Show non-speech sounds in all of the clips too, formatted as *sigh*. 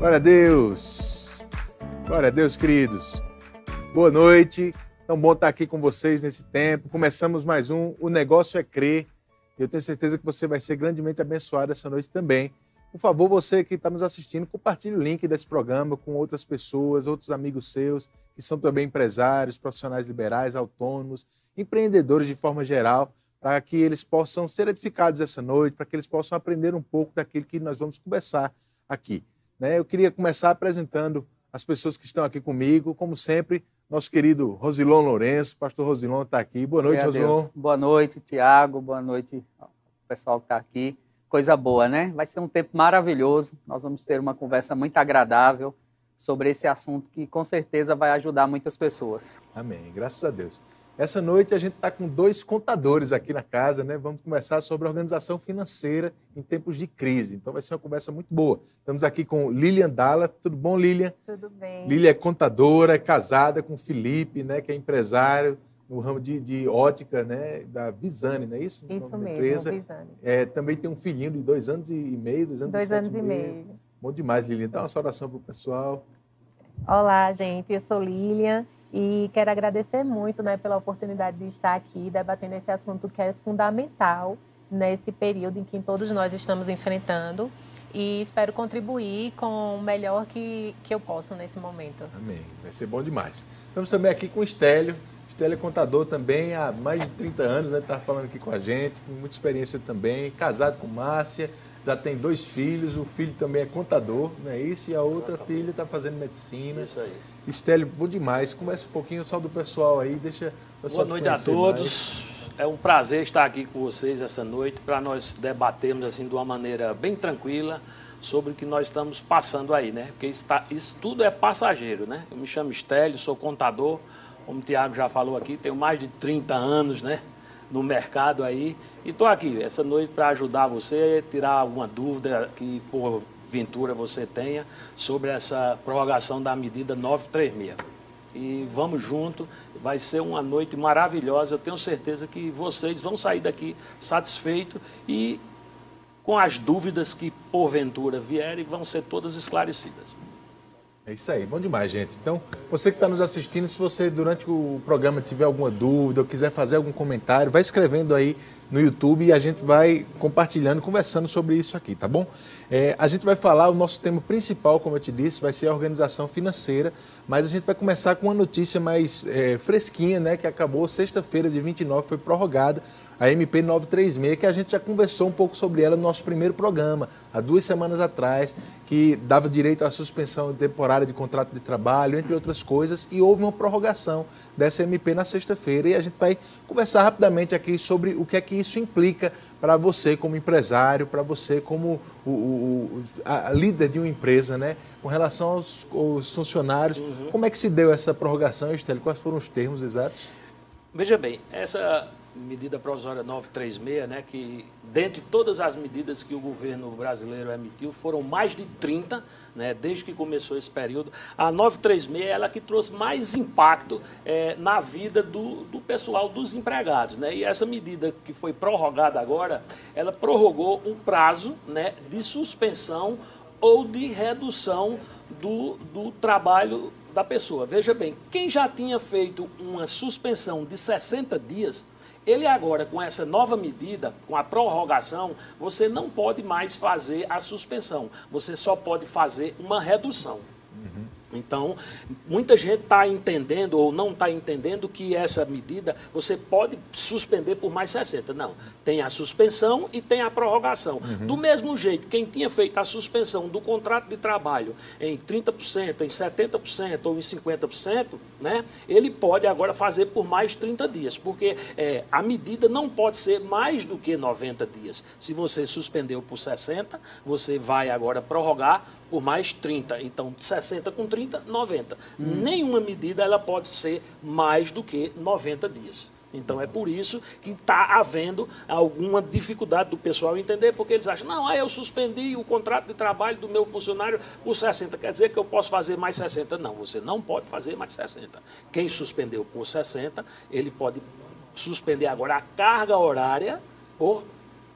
Glória a Deus. Glória a Deus, queridos. Boa noite. Tão bom estar aqui com vocês nesse tempo. Começamos mais um O Negócio é Crer. Eu tenho certeza que você vai ser grandemente abençoado essa noite também. Por favor, você que está nos assistindo, compartilhe o link desse programa com outras pessoas, outros amigos seus, que são também empresários, profissionais liberais, autônomos, empreendedores de forma geral, para que eles possam ser edificados essa noite, para que eles possam aprender um pouco daquilo que nós vamos conversar aqui. Né? Eu queria começar apresentando as pessoas que estão aqui comigo, como sempre, nosso querido Rosilon Lourenço, pastor Rosilon está aqui. Boa noite, Rosilon. Boa noite, Tiago. Boa noite, pessoal que está aqui. Coisa boa, né? Vai ser um tempo maravilhoso. Nós vamos ter uma conversa muito agradável sobre esse assunto que com certeza vai ajudar muitas pessoas. Amém. Graças a Deus. Essa noite a gente está com dois contadores aqui na casa, né? Vamos conversar sobre organização financeira em tempos de crise. Então vai ser uma conversa muito boa. Estamos aqui com Lilian Dalla. Tudo bom, Lilian? Tudo bem. Lilian é contadora, é casada com Felipe, né? Que é empresário no ramo de, de ótica, né? Da Visane, não é isso? Isso mesmo, empresa. Visane. É, também tem um filhinho de dois anos e meio, dois anos dois e anos e meses. meio. Bom demais, Lilian. Dá uma saudação para o pessoal. Olá, gente. Eu sou Lilian. E quero agradecer muito né, pela oportunidade de estar aqui debatendo esse assunto que é fundamental nesse período em que todos nós estamos enfrentando. E espero contribuir com o melhor que, que eu posso nesse momento. Amém. Vai ser bom demais. Estamos também aqui com o Estélio. Estélio é contador também há mais de 30 anos, né? Está falando aqui com a gente, tem muita experiência também, casado com Márcia já tem dois filhos, o filho também é contador, não é isso? E a outra Exatamente. filha está fazendo medicina. Isso aí. Estélio, bom demais. Começa um pouquinho só do pessoal aí, deixa o pessoal Boa noite a todos. Mais. É um prazer estar aqui com vocês essa noite para nós debatermos assim de uma maneira bem tranquila sobre o que nós estamos passando aí, né? Porque isso, tá, isso tudo é passageiro, né? Eu me chamo Estélio, sou contador, como o Tiago já falou aqui, tenho mais de 30 anos, né? no mercado aí. E estou aqui essa noite para ajudar você, tirar alguma dúvida que porventura você tenha sobre essa prorrogação da medida 936. E vamos junto, vai ser uma noite maravilhosa. Eu tenho certeza que vocês vão sair daqui satisfeitos e com as dúvidas que porventura vierem vão ser todas esclarecidas. É isso aí, bom demais, gente. Então, você que está nos assistindo, se você durante o programa tiver alguma dúvida ou quiser fazer algum comentário, vai escrevendo aí no YouTube e a gente vai compartilhando, conversando sobre isso aqui, tá bom? É, a gente vai falar, o nosso tema principal, como eu te disse, vai ser a organização financeira, mas a gente vai começar com uma notícia mais é, fresquinha, né, que acabou sexta-feira de 29, foi prorrogada a MP 936, que a gente já conversou um pouco sobre ela no nosso primeiro programa, há duas semanas atrás, que dava direito à suspensão temporária de contrato de trabalho, entre outras coisas, e houve uma prorrogação dessa MP na sexta-feira. E a gente vai conversar rapidamente aqui sobre o que é que isso implica para você como empresário, para você como o, o a líder de uma empresa, né? Com relação aos, aos funcionários. Uhum. Como é que se deu essa prorrogação, Estélio? Quais foram os termos exatos? Veja bem, essa medida provisória 936, né, que dentre todas as medidas que o governo brasileiro emitiu, foram mais de 30, né, desde que começou esse período. A 936 é ela que trouxe mais impacto é, na vida do, do pessoal, dos empregados. Né, e essa medida que foi prorrogada agora, ela prorrogou o prazo né, de suspensão ou de redução do, do trabalho da pessoa. Veja bem, quem já tinha feito uma suspensão de 60 dias, ele agora, com essa nova medida, com a prorrogação, você não pode mais fazer a suspensão, você só pode fazer uma redução. Então, muita gente está entendendo ou não está entendendo que essa medida você pode suspender por mais 60. Não, tem a suspensão e tem a prorrogação. Uhum. Do mesmo jeito, quem tinha feito a suspensão do contrato de trabalho em 30%, em 70% ou em 50%, né, ele pode agora fazer por mais 30 dias, porque é, a medida não pode ser mais do que 90 dias. Se você suspendeu por 60, você vai agora prorrogar por mais 30. Então, 60 com 30, 90. Hum. Nenhuma medida ela pode ser mais do que 90 dias. Então é por isso que está havendo alguma dificuldade do pessoal entender, porque eles acham, não, aí eu suspendi o contrato de trabalho do meu funcionário por 60, quer dizer que eu posso fazer mais 60. Não, você não pode fazer mais 60. Quem suspendeu por 60, ele pode suspender agora a carga horária por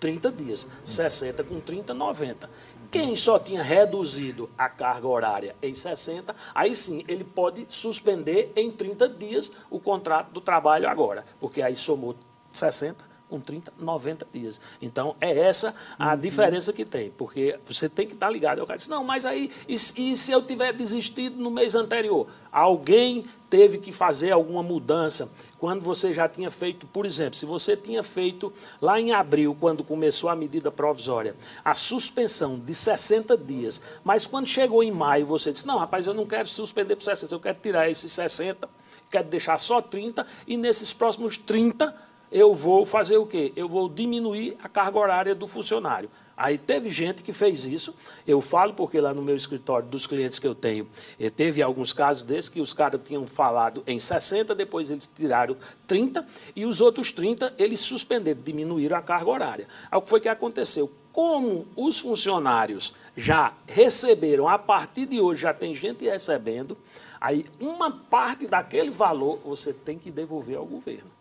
30 dias. 60 com 30, 90. Quem só tinha reduzido a carga horária em 60, aí sim ele pode suspender em 30 dias o contrato do trabalho agora, porque aí somou 60 com 30, 90 dias. Então, é essa a uhum. diferença que tem, porque você tem que estar ligado. Eu disse, não, mas aí, e, e, se eu tiver desistido no mês anterior? Alguém teve que fazer alguma mudança quando você já tinha feito, por exemplo, se você tinha feito lá em abril, quando começou a medida provisória, a suspensão de 60 dias, mas quando chegou em maio, você disse, não, rapaz, eu não quero suspender por 60, eu quero tirar esses 60, quero deixar só 30, e nesses próximos 30 eu vou fazer o quê? Eu vou diminuir a carga horária do funcionário. Aí teve gente que fez isso. Eu falo porque lá no meu escritório, dos clientes que eu tenho, eh, teve alguns casos desses que os caras tinham falado em 60, depois eles tiraram 30, e os outros 30 eles suspenderam, diminuíram a carga horária. Aí o que foi que aconteceu? Como os funcionários já receberam, a partir de hoje já tem gente recebendo, aí uma parte daquele valor você tem que devolver ao governo.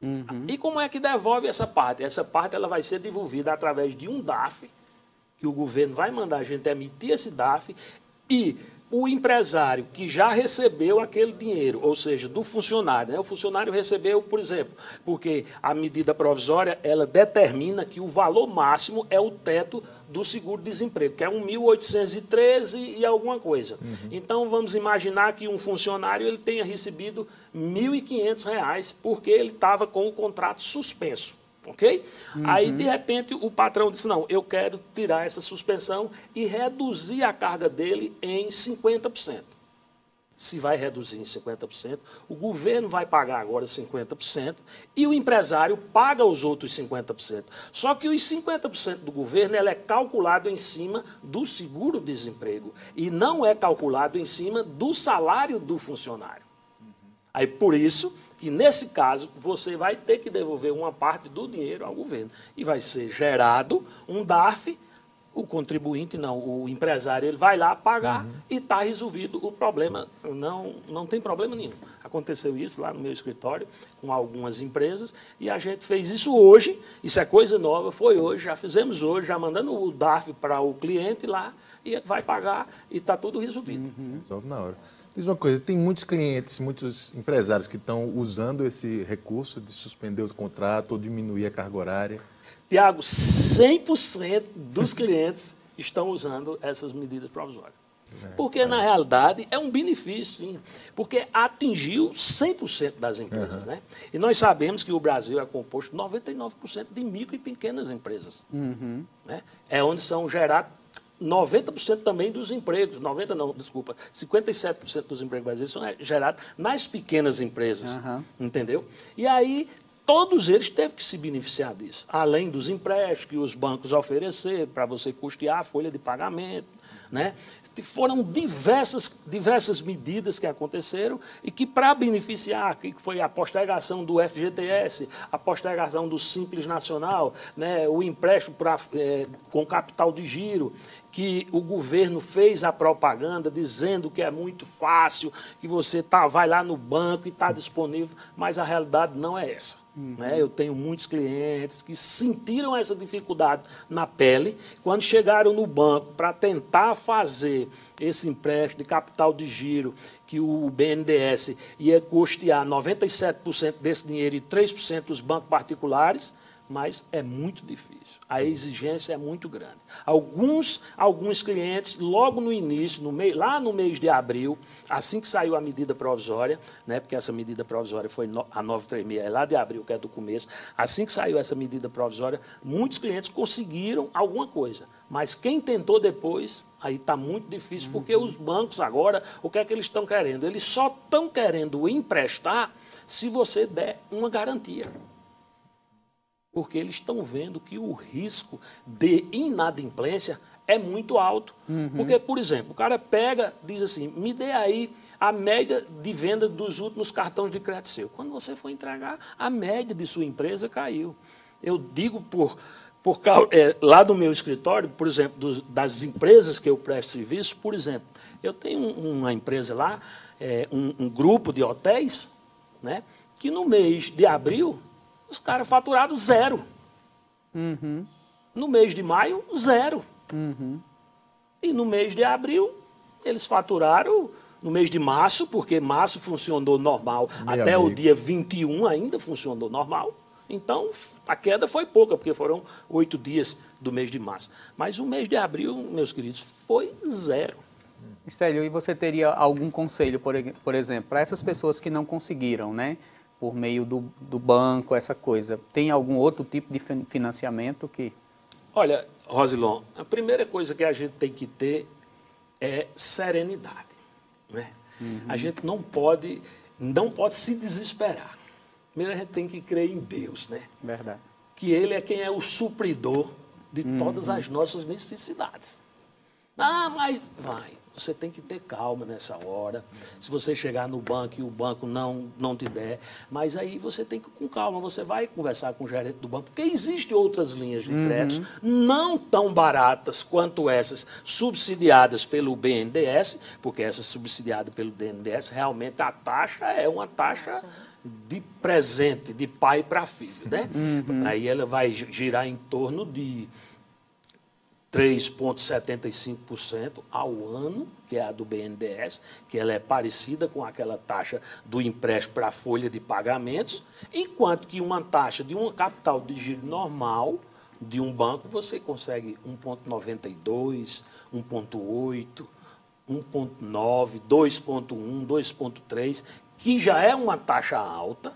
Uhum. E como é que devolve essa parte? Essa parte ela vai ser devolvida através de um DAF, que o governo vai mandar a gente emitir esse DAF, e o empresário que já recebeu aquele dinheiro, ou seja, do funcionário, né? o funcionário recebeu, por exemplo, porque a medida provisória ela determina que o valor máximo é o teto do seguro-desemprego, que é 1.813 e alguma coisa. Uhum. Então, vamos imaginar que um funcionário ele tenha recebido R$ 1.500 porque ele estava com o contrato suspenso. Ok? Uhum. Aí, de repente, o patrão disse: Não, eu quero tirar essa suspensão e reduzir a carga dele em 50% se vai reduzir em 50%, o governo vai pagar agora 50% e o empresário paga os outros 50%. Só que os 50% do governo é calculado em cima do seguro-desemprego e não é calculado em cima do salário do funcionário. Aí por isso que nesse caso você vai ter que devolver uma parte do dinheiro ao governo e vai ser gerado um DARF o contribuinte não, o empresário, ele vai lá pagar uhum. e está resolvido o problema. Não, não tem problema nenhum. Aconteceu isso lá no meu escritório com algumas empresas e a gente fez isso hoje. Isso é coisa nova, foi hoje, já fizemos hoje, já mandando o DARF para o cliente lá e ele vai pagar e está tudo resolvido. Uhum. Resolve na hora. Diz uma coisa, tem muitos clientes, muitos empresários que estão usando esse recurso de suspender o contrato ou diminuir a carga horária. Tiago, 100% dos clientes estão usando essas medidas provisórias. É, porque, é. na realidade, é um benefício, sim, porque atingiu 100% das empresas. Uhum. Né? E nós sabemos que o Brasil é composto 99% de micro e pequenas empresas. Uhum. Né? É onde são gerados 90% também dos empregos, 90% não, desculpa, 57% dos empregos brasileiros são gerados nas pequenas empresas, uhum. entendeu? E aí todos eles teve que se beneficiar disso, além dos empréstimos que os bancos ofereceram para você custear a folha de pagamento, né? Foram diversas, diversas medidas que aconteceram e que, para beneficiar, que foi a postergação do FGTS, a postergação do Simples Nacional, né, o empréstimo pra, é, com capital de giro, que o governo fez a propaganda dizendo que é muito fácil, que você tá, vai lá no banco e está disponível, mas a realidade não é essa. Uhum. Né? Eu tenho muitos clientes que sentiram essa dificuldade na pele quando chegaram no banco para tentar fazer esse empréstimo de capital de giro que o BNDES ia custear 97% desse dinheiro e 3% dos bancos particulares mas é muito difícil. A exigência é muito grande. Alguns, alguns clientes, logo no início, no meio, lá no mês de abril, assim que saiu a medida provisória, né, porque essa medida provisória foi no, a 936, é lá de abril, que é do começo, assim que saiu essa medida provisória, muitos clientes conseguiram alguma coisa. Mas quem tentou depois, aí está muito difícil, porque uhum. os bancos agora, o que é que eles estão querendo? Eles só estão querendo emprestar se você der uma garantia porque eles estão vendo que o risco de inadimplência é muito alto. Uhum. Porque, por exemplo, o cara pega, diz assim, me dê aí a média de venda dos últimos cartões de crédito seu. Quando você for entregar, a média de sua empresa caiu. Eu digo por, por é, lá no meu escritório, por exemplo, do, das empresas que eu presto serviço, por exemplo, eu tenho uma empresa lá, é, um, um grupo de hotéis, né, que no mês de abril os caras faturaram zero. Uhum. No mês de maio, zero. Uhum. E no mês de abril, eles faturaram no mês de março, porque março funcionou normal, Meu até amigo. o dia 21 ainda funcionou normal. Então, a queda foi pouca, porque foram oito dias do mês de março. Mas o mês de abril, meus queridos, foi zero. Estélio, e você teria algum conselho, por, por exemplo, para essas pessoas que não conseguiram, né? Por meio do, do banco, essa coisa. Tem algum outro tipo de financiamento que. Olha, Rosilon, a primeira coisa que a gente tem que ter é serenidade. Né? Uhum. A gente não pode, não pode se desesperar. Primeiro a gente tem que crer em Deus, né? Verdade. Que Ele é quem é o supridor de uhum. todas as nossas necessidades. Ah, mas vai. Você tem que ter calma nessa hora. Se você chegar no banco e o banco não, não te der, mas aí você tem que com calma, você vai conversar com o gerente do banco, porque existem outras linhas de créditos uhum. não tão baratas quanto essas subsidiadas pelo BNDES, porque essa subsidiada pelo BNDES, realmente a taxa é uma taxa de presente, de pai para filho, né? Uhum. Aí ela vai girar em torno de 3,75% ao ano, que é a do BNDES, que ela é parecida com aquela taxa do empréstimo para a folha de pagamentos, enquanto que uma taxa de um capital de giro normal de um banco você consegue 1,92, 1,8, 1,9, 2,1, 2,3, que já é uma taxa alta,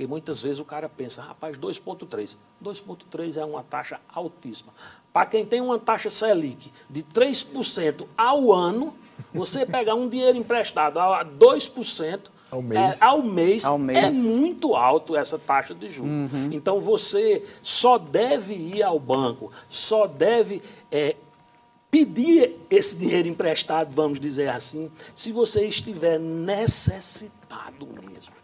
e muitas vezes o cara pensa, rapaz, 2,3. 2,3 é uma taxa altíssima. Para quem tem uma taxa Selic de 3% ao ano, você pegar um dinheiro emprestado a 2% ao mês. É, ao mês, ao mês, é muito alto essa taxa de juros. Uhum. Então você só deve ir ao banco, só deve é, pedir esse dinheiro emprestado, vamos dizer assim, se você estiver necessitado mesmo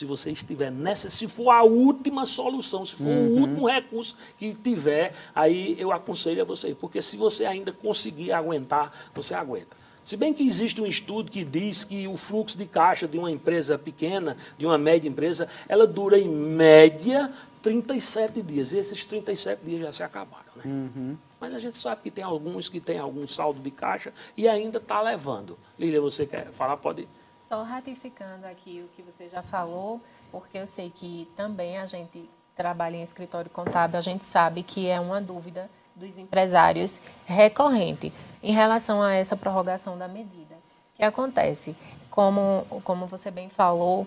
se você estiver nessa, se for a última solução, se for uhum. o último recurso que tiver, aí eu aconselho a você, porque se você ainda conseguir aguentar, você aguenta. Se bem que existe um estudo que diz que o fluxo de caixa de uma empresa pequena, de uma média empresa, ela dura em média 37 dias. E esses 37 dias já se acabaram. Né? Uhum. Mas a gente sabe que tem alguns que têm algum saldo de caixa e ainda está levando. Lília, você quer falar? Pode ir. Só ratificando aqui o que você já falou, porque eu sei que também a gente trabalha em escritório contábil, a gente sabe que é uma dúvida dos empresários recorrente em relação a essa prorrogação da medida. O que acontece? Como, como você bem falou,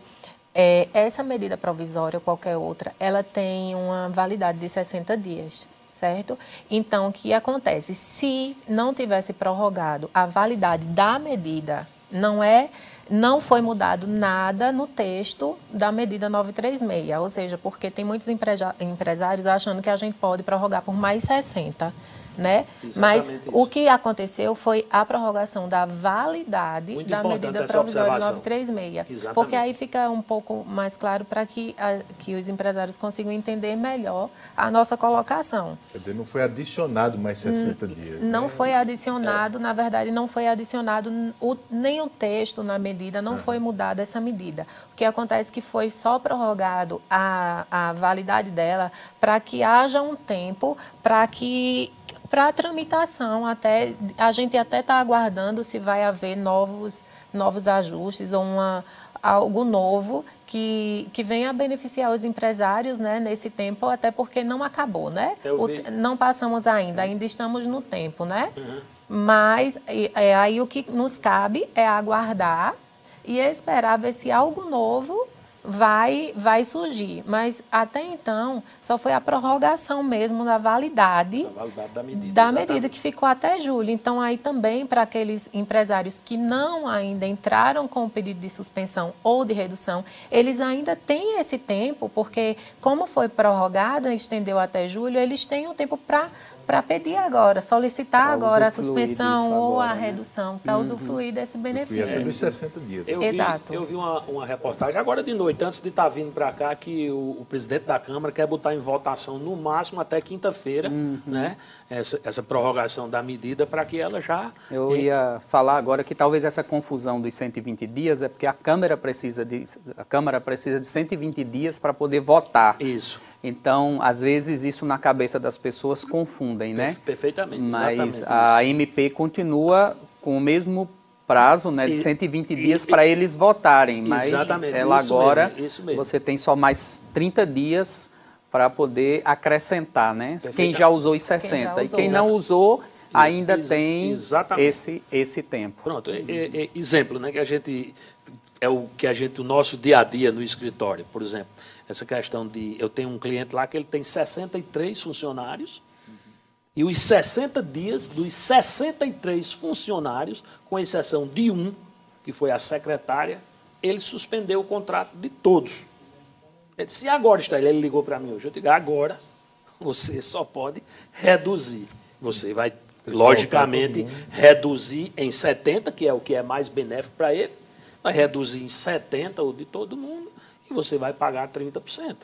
é, essa medida provisória ou qualquer outra, ela tem uma validade de 60 dias, certo? Então, o que acontece? Se não tivesse prorrogado a validade da medida, não é não foi mudado nada no texto da medida 936, ou seja, porque tem muitos empresários achando que a gente pode prorrogar por mais 60 né? Mas isso. o que aconteceu foi a prorrogação da validade Muito da medida provisória 936. Exatamente. Porque aí fica um pouco mais claro para que, que os empresários consigam entender melhor a nossa colocação. Quer dizer, não foi adicionado mais 60 dias. Não né? foi adicionado, é. na verdade, não foi adicionado o, nem o texto na medida, não foi mudada essa medida. O que acontece é que foi só prorrogado a, a validade dela para que haja um tempo para que para tramitação. Até a gente até está aguardando se vai haver novos novos ajustes ou uma, algo novo que, que venha a beneficiar os empresários né, nesse tempo, até porque não acabou, né? O, não passamos ainda, ainda estamos no tempo, né? Uhum. Mas é, aí o que nos cabe é aguardar e esperar ver se algo novo vai, vai surgir. Mas até então, só foi a prorrogação mesmo da validade, validade da, medida, da medida, que ficou até julho. Então, aí também para aqueles empresários que não ainda entraram com o pedido de suspensão ou de redução, eles ainda têm esse tempo, porque como foi prorrogada, estendeu até julho, eles têm o tempo para para pedir agora, solicitar pra agora a suspensão ou a né? redução, para uhum. usufruir desse benefício. Até nos 60 dias. Eu Exato. Vi, eu vi uma, uma, reportagem agora de noite, antes de estar tá vindo para cá, que o, o, presidente da Câmara quer botar em votação no máximo até quinta-feira, uhum. né? Essa, essa, prorrogação da medida para que ela já. Eu ia falar agora que talvez essa confusão dos 120 dias é porque a Câmara precisa de, a Câmara precisa de 120 dias para poder votar. Isso. Então, às vezes, isso na cabeça das pessoas confundem, né? Perfeitamente. Mas a MP continua com o mesmo prazo, né, de 120 e, dias para eles votarem, mas ela isso agora mesmo, isso mesmo. você tem só mais 30 dias para poder acrescentar, né? Quem já usou os 60 quem usou. e quem não usou ainda Ex tem esse esse tempo. Pronto, é, é, é, exemplo, né, que a gente é o que a gente o nosso dia a dia no escritório, por exemplo, essa questão de eu tenho um cliente lá que ele tem 63 funcionários e os 60 dias dos 63 funcionários, com exceção de um, que foi a secretária, ele suspendeu o contrato de todos. Ele disse, e agora está ele? Ele ligou para mim hoje. Eu digo, agora você só pode reduzir. Você vai, logicamente, reduzir em 70, que é o que é mais benéfico para ele, vai reduzir em 70 o de todo mundo, você vai pagar 30%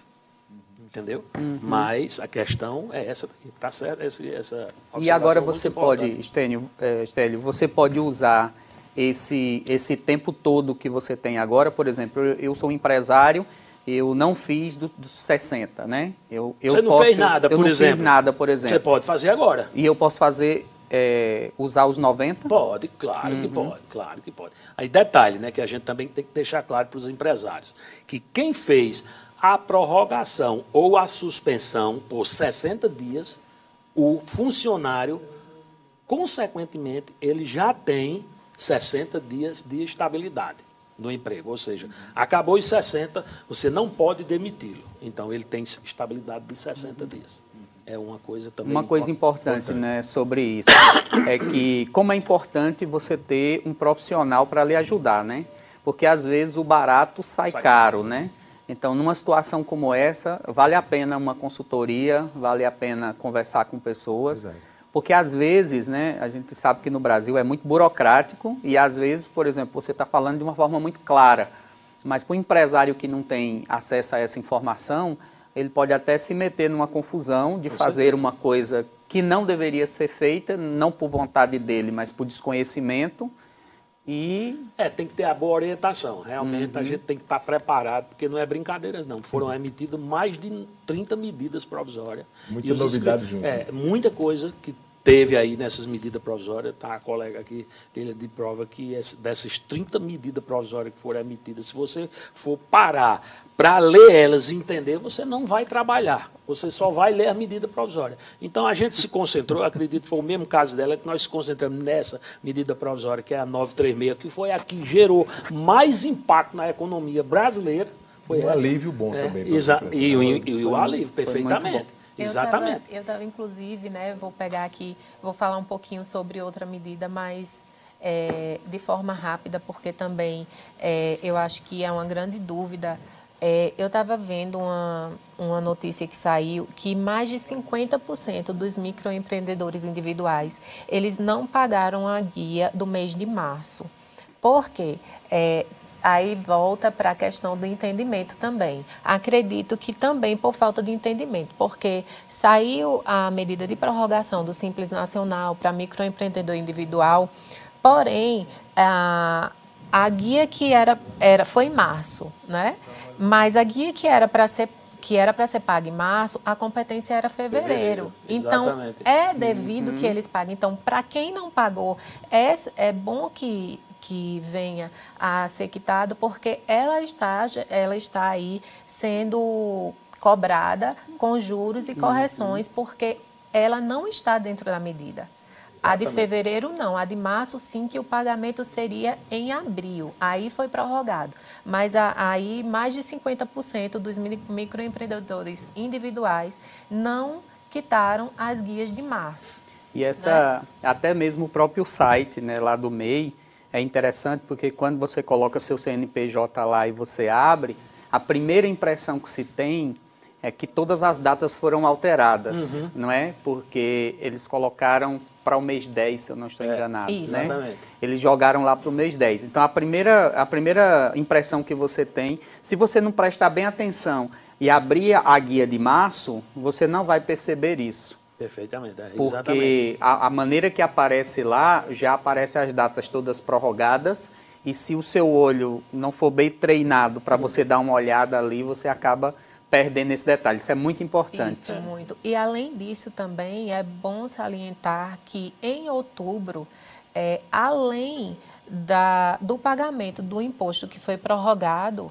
entendeu? Uhum. Mas a questão é essa, tá certo? Essa, essa e agora você pode, Estênio, é, Estélio, você pode usar esse, esse tempo todo que você tem agora, por exemplo, eu, eu sou um empresário, eu não fiz dos do 60, né? Eu, eu você não posso, fez nada, eu por não exemplo. fiz nada, por exemplo. Você pode fazer agora. E eu posso fazer é, usar os 90? Pode, claro uhum. que pode, claro que pode. Aí detalhe, né, que a gente também tem que deixar claro para os empresários, que quem fez a prorrogação ou a suspensão por 60 dias, o funcionário, consequentemente, ele já tem 60 dias de estabilidade no emprego. Ou seja, acabou os 60, você não pode demiti-lo. Então, ele tem estabilidade de 60 dias. É uma coisa também. Uma coisa importante, importante, né, sobre isso é que como é importante você ter um profissional para lhe ajudar, né? Porque às vezes o barato sai, sai caro, né? Então, numa situação como essa, vale a pena uma consultoria, vale a pena conversar com pessoas, Exato. porque às vezes, né, a gente sabe que no Brasil é muito burocrático e às vezes, por exemplo, você está falando de uma forma muito clara, mas para o empresário que não tem acesso a essa informação, ele pode até se meter numa confusão de fazer uma coisa que não deveria ser feita, não por vontade dele, mas por desconhecimento e... É, tem que ter a boa orientação. Realmente uhum. a gente tem que estar preparado, porque não é brincadeira, não. Foram uhum. emitidas mais de 30 medidas provisórias. Muita novidade junto. É, muita coisa que teve aí nessas medidas provisórias, tá? A colega aqui, ele de prova que dessas 30 medidas provisórias que foram emitidas, se você for parar para ler elas e entender, você não vai trabalhar. Você só vai ler a medida provisória. Então a gente se concentrou, acredito que foi o mesmo caso dela, que nós se concentramos nessa medida provisória, que é a 936, que foi a que gerou mais impacto na economia brasileira. Foi um essa. alívio bom é, também. E, e, e, o alívio, perfeitamente. Exatamente. Eu estava, inclusive, né, vou pegar aqui, vou falar um pouquinho sobre outra medida, mas é, de forma rápida, porque também é, eu acho que é uma grande dúvida. É, eu estava vendo uma, uma notícia que saiu que mais de 50% dos microempreendedores individuais, eles não pagaram a guia do mês de março. Por quê? É, Aí volta para a questão do entendimento também. Acredito que também por falta de entendimento, porque saiu a medida de prorrogação do Simples Nacional para microempreendedor individual, porém, a, a guia que era, era foi em março, né? Mas a guia que era para ser que era para ser paga em março, a competência era fevereiro. fevereiro então, é devido uhum. que eles paguem. Então, para quem não pagou, é, é bom que que venha a ser quitado, porque ela está, ela está aí sendo cobrada com juros e correções, porque ela não está dentro da medida. A de fevereiro não, a de março sim que o pagamento seria em abril. Aí foi prorrogado. Mas aí mais de 50% dos microempreendedores individuais não quitaram as guias de março. E essa, né? até mesmo o próprio site né, lá do MEI, é interessante porque quando você coloca seu CNPJ lá e você abre, a primeira impressão que se tem é que todas as datas foram alteradas, uhum. não é? Porque eles colocaram para o mês 10, se eu não estou é, enganado. Isso. Né? Exatamente. Eles jogaram lá para o mês 10. Então, a primeira, a primeira impressão que você tem, se você não prestar bem atenção e abrir a guia de março, você não vai perceber isso. Perfeitamente, é, Porque a, a, maneira que aparece lá, já aparece as datas todas prorrogadas, e se o seu olho não for bem treinado para você dar uma olhada ali, você acaba perdendo esse detalhe. Isso é muito importante. Isso, muito. E além disso também é bom salientar que em outubro, é, além da, do pagamento do imposto que foi prorrogado,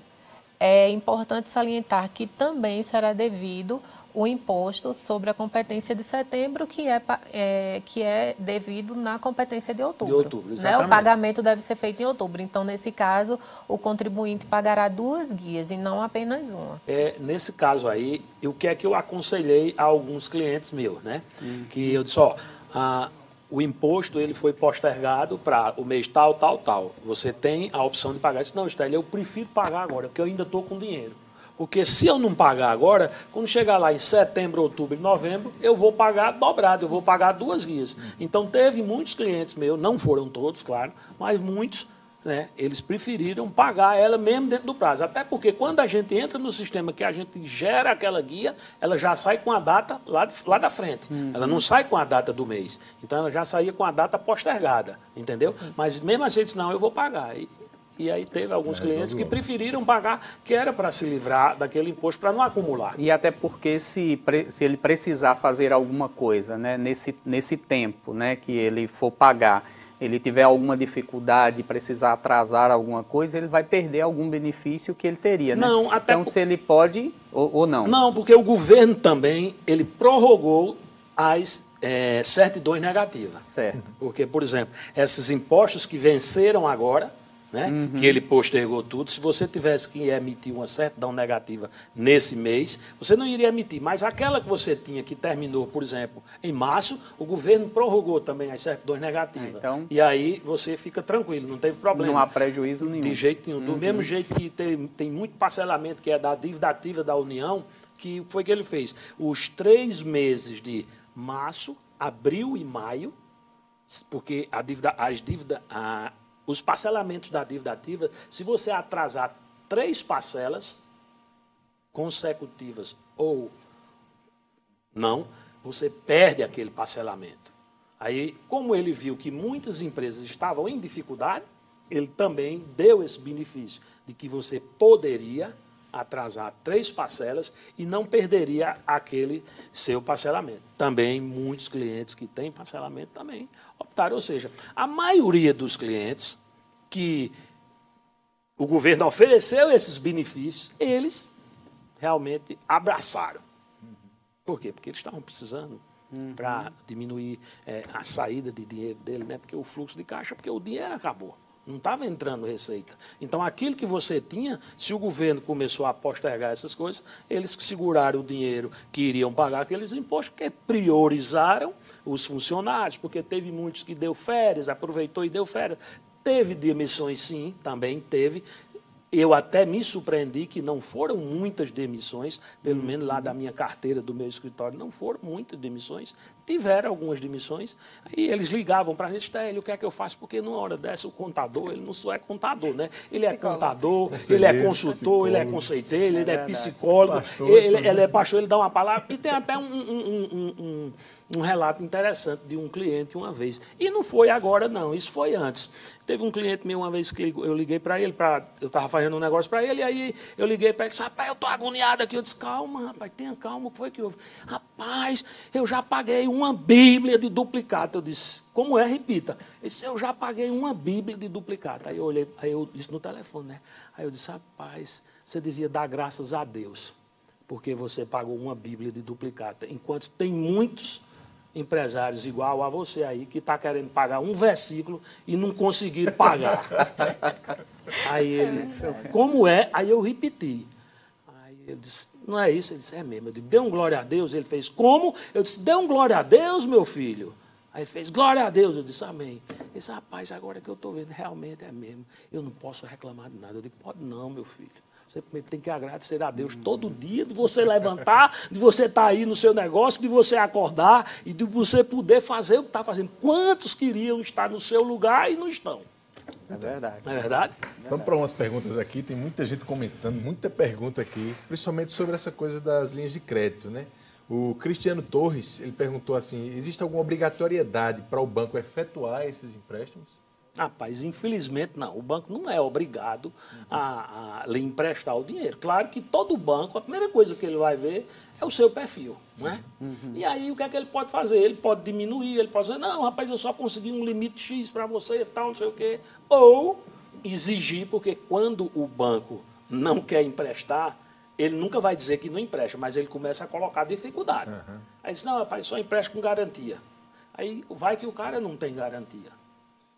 é importante salientar que também será devido o imposto sobre a competência de setembro, que é, é que é devido na competência de outubro. De outubro, exatamente. Né? O pagamento deve ser feito em outubro. Então, nesse caso, o contribuinte pagará duas guias e não apenas uma. É, nesse caso aí, o que é que eu aconselhei a alguns clientes meus, né? Uhum. Que eu disse, ó, a, o imposto ele foi postergado para o mês tal, tal, tal. Você tem a opção de pagar. Eu disse, não, Estela, eu prefiro pagar agora, porque eu ainda estou com dinheiro. Porque se eu não pagar agora, quando chegar lá em setembro, outubro e novembro, eu vou pagar dobrado, eu vou pagar duas guias. Então teve muitos clientes meus, não foram todos, claro, mas muitos, né, eles preferiram pagar ela mesmo dentro do prazo. Até porque quando a gente entra no sistema que a gente gera aquela guia, ela já sai com a data lá, de, lá da frente. Uhum. Ela não sai com a data do mês. Então ela já saía com a data postergada, entendeu? Isso. Mas mesmo assim, disse, não, eu vou pagar. E, e aí teve alguns é, clientes que preferiram pagar, que era para se livrar daquele imposto, para não acumular. E até porque se, se ele precisar fazer alguma coisa né, nesse, nesse tempo né, que ele for pagar, ele tiver alguma dificuldade, precisar atrasar alguma coisa, ele vai perder algum benefício que ele teria. Né? Não, até então, por... se ele pode ou, ou, não. Não, porque o governo também ele prorrogou as é, certidões negativas. Certo. Porque, por exemplo, esses impostos que venceram agora, né? Uhum. que ele postergou tudo. Se você tivesse que emitir uma certidão negativa nesse mês, você não iria emitir. Mas aquela que você tinha, que terminou, por exemplo, em março, o governo prorrogou também as certidões negativas. É, então, e aí você fica tranquilo, não teve problema. Não há prejuízo nenhum. De jeito nenhum. Do uhum. mesmo jeito que tem, tem muito parcelamento que é da dívida ativa da União, que foi que ele fez. Os três meses de março, abril e maio, porque a dívida, as dívidas, a, os parcelamentos da dívida ativa, se você atrasar três parcelas consecutivas ou não, você perde aquele parcelamento. Aí, como ele viu que muitas empresas estavam em dificuldade, ele também deu esse benefício de que você poderia atrasar três parcelas e não perderia aquele seu parcelamento. Também muitos clientes que têm parcelamento também optaram, ou seja, a maioria dos clientes que o governo ofereceu esses benefícios, eles realmente abraçaram. Por quê? Porque eles estavam precisando uhum. para diminuir é, a saída de dinheiro dele, né? porque o fluxo de caixa, porque o dinheiro acabou. Não estava entrando receita. Então, aquilo que você tinha, se o governo começou a postergar essas coisas, eles seguraram o dinheiro que iriam pagar aqueles impostos, porque priorizaram os funcionários, porque teve muitos que deu férias, aproveitou e deu férias. Teve demissões, sim, também teve, eu até me surpreendi que não foram muitas demissões, pelo menos lá da minha carteira, do meu escritório, não foram muitas demissões. Tiveram algumas demissões. Aí eles ligavam para a gente, Télio, o que é que eu faço? Porque numa hora dessa o contador, ele não só é contador, né? Ele é contador, ele é consultor, ele é conceiteiro, ele é, é psicólogo, ele, ele, é pastor, ele dá uma palavra. E tem até um, um, um, um relato interessante de um cliente uma vez. E não foi agora, não, isso foi antes. Teve um cliente meu uma vez que eu liguei para ele, pra, eu estava fazendo um negócio para ele, e aí eu liguei para ele, rapaz, eu estou agoniado aqui. Eu disse, calma, rapaz, tenha calma, o que foi que houve? Rapaz, eu já paguei uma Bíblia de duplicata. Eu disse, como é? Repita. Ele disse, eu já paguei uma Bíblia de duplicata. Aí eu olhei, aí eu disse no telefone, né? Aí eu disse, rapaz, você devia dar graças a Deus, porque você pagou uma Bíblia de duplicata. Enquanto tem muitos empresários igual a você aí, que está querendo pagar um versículo e não conseguir pagar. *laughs* aí ele disse, como é? Aí eu repeti. Aí ele disse, não é isso? Ele disse, é mesmo. Eu disse, dê um glória a Deus. Ele fez, como? Eu disse, dê um glória a Deus, meu filho. Aí ele fez, glória a Deus. Eu disse, amém. Ele disse, rapaz, agora que eu estou vendo, realmente é mesmo. Eu não posso reclamar de nada. Eu digo, pode não, meu filho. Você tem que agradecer a Deus todo dia de você levantar, de você estar tá aí no seu negócio, de você acordar e de você poder fazer o que está fazendo. Quantos queriam estar no seu lugar e não estão? É verdade. Não é verdade? Vamos para umas perguntas aqui. Tem muita gente comentando, muita pergunta aqui, principalmente sobre essa coisa das linhas de crédito, né? O Cristiano Torres, ele perguntou assim, existe alguma obrigatoriedade para o banco efetuar esses empréstimos? Rapaz, infelizmente não. O banco não é obrigado a, a lhe emprestar o dinheiro. Claro que todo banco, a primeira coisa que ele vai ver é o seu perfil, não é? Uhum. E aí o que é que ele pode fazer? Ele pode diminuir, ele pode dizer, não, rapaz, eu só consegui um limite X para você e tal, não sei o quê. Ou exigir, porque quando o banco não quer emprestar, ele nunca vai dizer que não empresta, mas ele começa a colocar dificuldade. Uhum. Aí diz, não, rapaz, só empresta com garantia. Aí vai que o cara não tem garantia.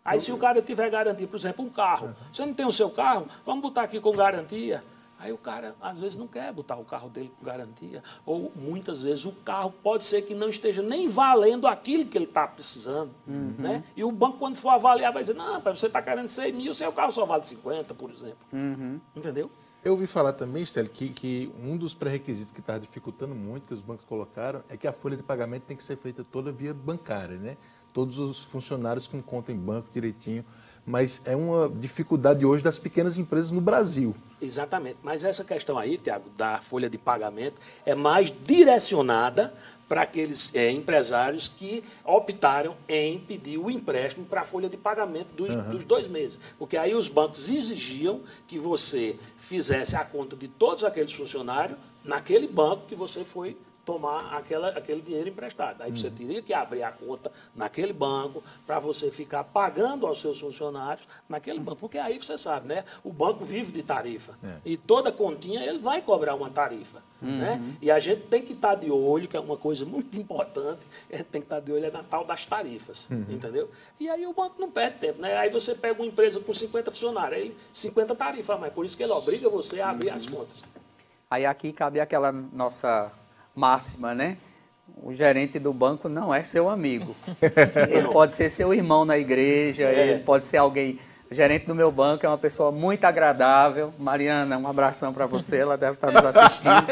Aí se o cara tiver garantia, por exemplo, um carro, você não tem o seu carro, vamos botar aqui com garantia. Aí o cara, às vezes, não quer botar o carro dele com garantia. Ou, muitas vezes, o carro pode ser que não esteja nem valendo aquilo que ele está precisando. Uhum. Né? E o banco, quando for avaliar, vai dizer, não, você está querendo 100 mil, seu carro só vale 50, por exemplo. Uhum. Entendeu? Eu ouvi falar também, Stélio, que, que um dos pré-requisitos que está dificultando muito, que os bancos colocaram, é que a folha de pagamento tem que ser feita toda via bancária, né? Todos os funcionários com conta em banco direitinho. Mas é uma dificuldade hoje das pequenas empresas no Brasil. Exatamente. Mas essa questão aí, Tiago, da folha de pagamento, é mais direcionada para aqueles é, empresários que optaram em pedir o empréstimo para a folha de pagamento dos, uhum. dos, dois meses. Porque aí os bancos exigiam que você fizesse a conta de todos aqueles funcionários naquele banco que você foi tomar aquela, aquele dinheiro emprestado. Aí você uhum. teria que abrir a conta naquele banco para você ficar pagando aos seus funcionários naquele banco. Porque aí você sabe, né? O banco vive de tarifa. É. E toda continha ele vai cobrar uma tarifa. Uhum. Né? E a gente tem que estar tá de olho, que é uma coisa muito importante, a gente tem que estar tá de olho é na tal das tarifas. Uhum. Entendeu? E aí o banco não perde tempo. Né? Aí você pega uma empresa com 50 funcionários, aí 50 tarifas, mas por isso que ele obriga você a abrir as uhum. contas. Aí aqui cabe aquela nossa máxima, né? O gerente do banco não é seu amigo. *laughs* Ele pode ser seu irmão na igreja, é. ele pode ser alguém. O gerente do meu banco é uma pessoa muito agradável. Mariana, um abração para você, ela deve estar nos assistindo.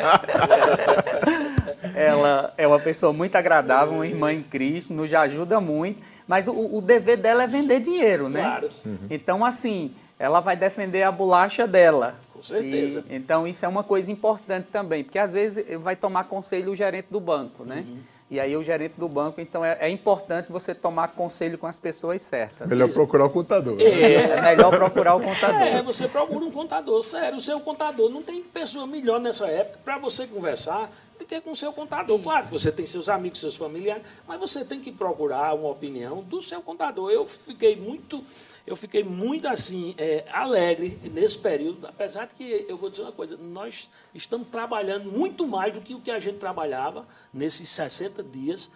*laughs* ela é uma pessoa muito agradável, uma irmã em Cristo, nos ajuda muito, mas o, o dever dela é vender dinheiro, né? Claro. Uhum. Então, assim, ela vai defender a bolacha dela. Com certeza. E, então, isso é uma coisa importante também, porque às vezes vai tomar conselho o gerente do banco, né? Uhum. E aí o gerente do banco, então é, é, importante você tomar conselho com as pessoas certas. Melhor procurar o contador. É. é melhor procurar o contador. É, você procura um contador, sério. O seu contador não tem pessoa melhor nessa época para você conversar do que com o seu contador. Isso. Claro, você tem seus amigos, seus familiares, mas você tem que procurar uma opinião do seu contador. Eu fiquei muito eu fiquei muito assim, é, alegre nesse período, apesar de que eu vou dizer uma coisa, nós estamos trabalhando muito mais do que o que a gente trabalhava nesses 60 dias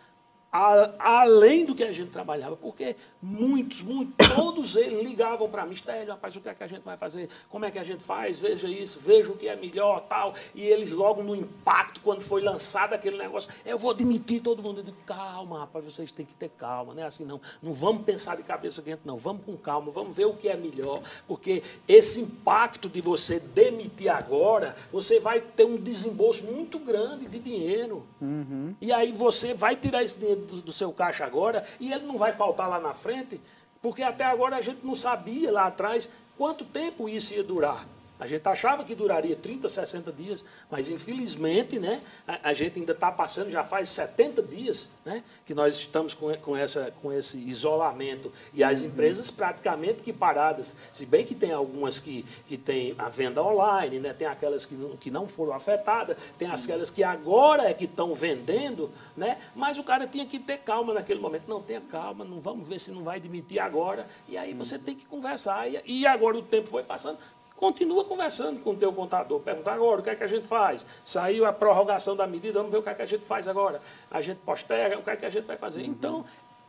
a, além do que a gente trabalhava, porque muitos, muitos, todos eles ligavam para mim, Stélio, rapaz, o que é que a gente vai fazer? Como é que a gente faz? Veja isso, veja o que é melhor, tal. E eles logo no impacto, quando foi lançado aquele negócio, eu vou demitir todo mundo. Eu digo, calma, rapaz, vocês têm que ter calma, não é assim não. Não vamos pensar de cabeça quente, não. Vamos com calma, vamos ver o que é melhor, porque esse impacto de você demitir agora, você vai ter um desembolso muito grande de dinheiro. Uhum. E aí você vai tirar esse dinheiro do, do seu caixa agora e ele não vai faltar lá na frente, porque até agora a gente não sabia lá atrás quanto tempo isso ia durar. A gente achava que duraria 30, 60 dias, mas infelizmente né, a, a gente ainda está passando, já faz 70 dias né, que nós estamos com, com, essa, com esse isolamento. E as uhum. empresas praticamente que paradas. Se bem que tem algumas que, que têm a venda online, né, tem aquelas que não, que não foram afetadas, tem aquelas que agora é que estão vendendo, né, mas o cara tinha que ter calma naquele momento. Não, tenha calma, não vamos ver se não vai demitir agora. E aí você tem que conversar. E, e agora o tempo foi passando continua conversando com o teu contador, pergunta agora o que é que a gente faz. Saiu a prorrogação da medida, vamos ver o que é que a gente faz agora. A gente posterga, o que é que a gente vai fazer. Uhum. Então,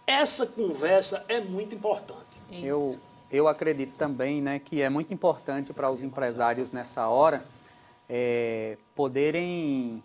essa conversa é muito importante. Eu, eu acredito também né, que é muito importante para os empresários nessa hora é, poderem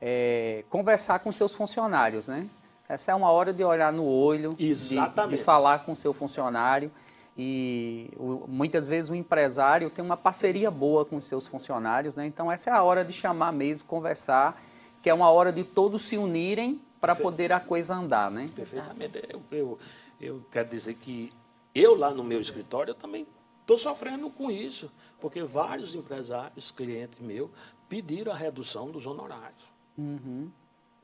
é, conversar com seus funcionários, né? Essa é uma hora de olhar no olho, de, de, falar com o seu funcionário. E o, muitas vezes o empresário tem uma parceria boa com os seus funcionários, né? Então essa é a hora de chamar mesmo, conversar, que é uma hora de todos se unirem para poder a coisa andar, né? Perfeitamente. Eu, eu, eu quero dizer que eu lá no meu escritório eu também estou sofrendo com isso, porque vários empresários, clientes meus, pediram a redução dos honorários. Uhum.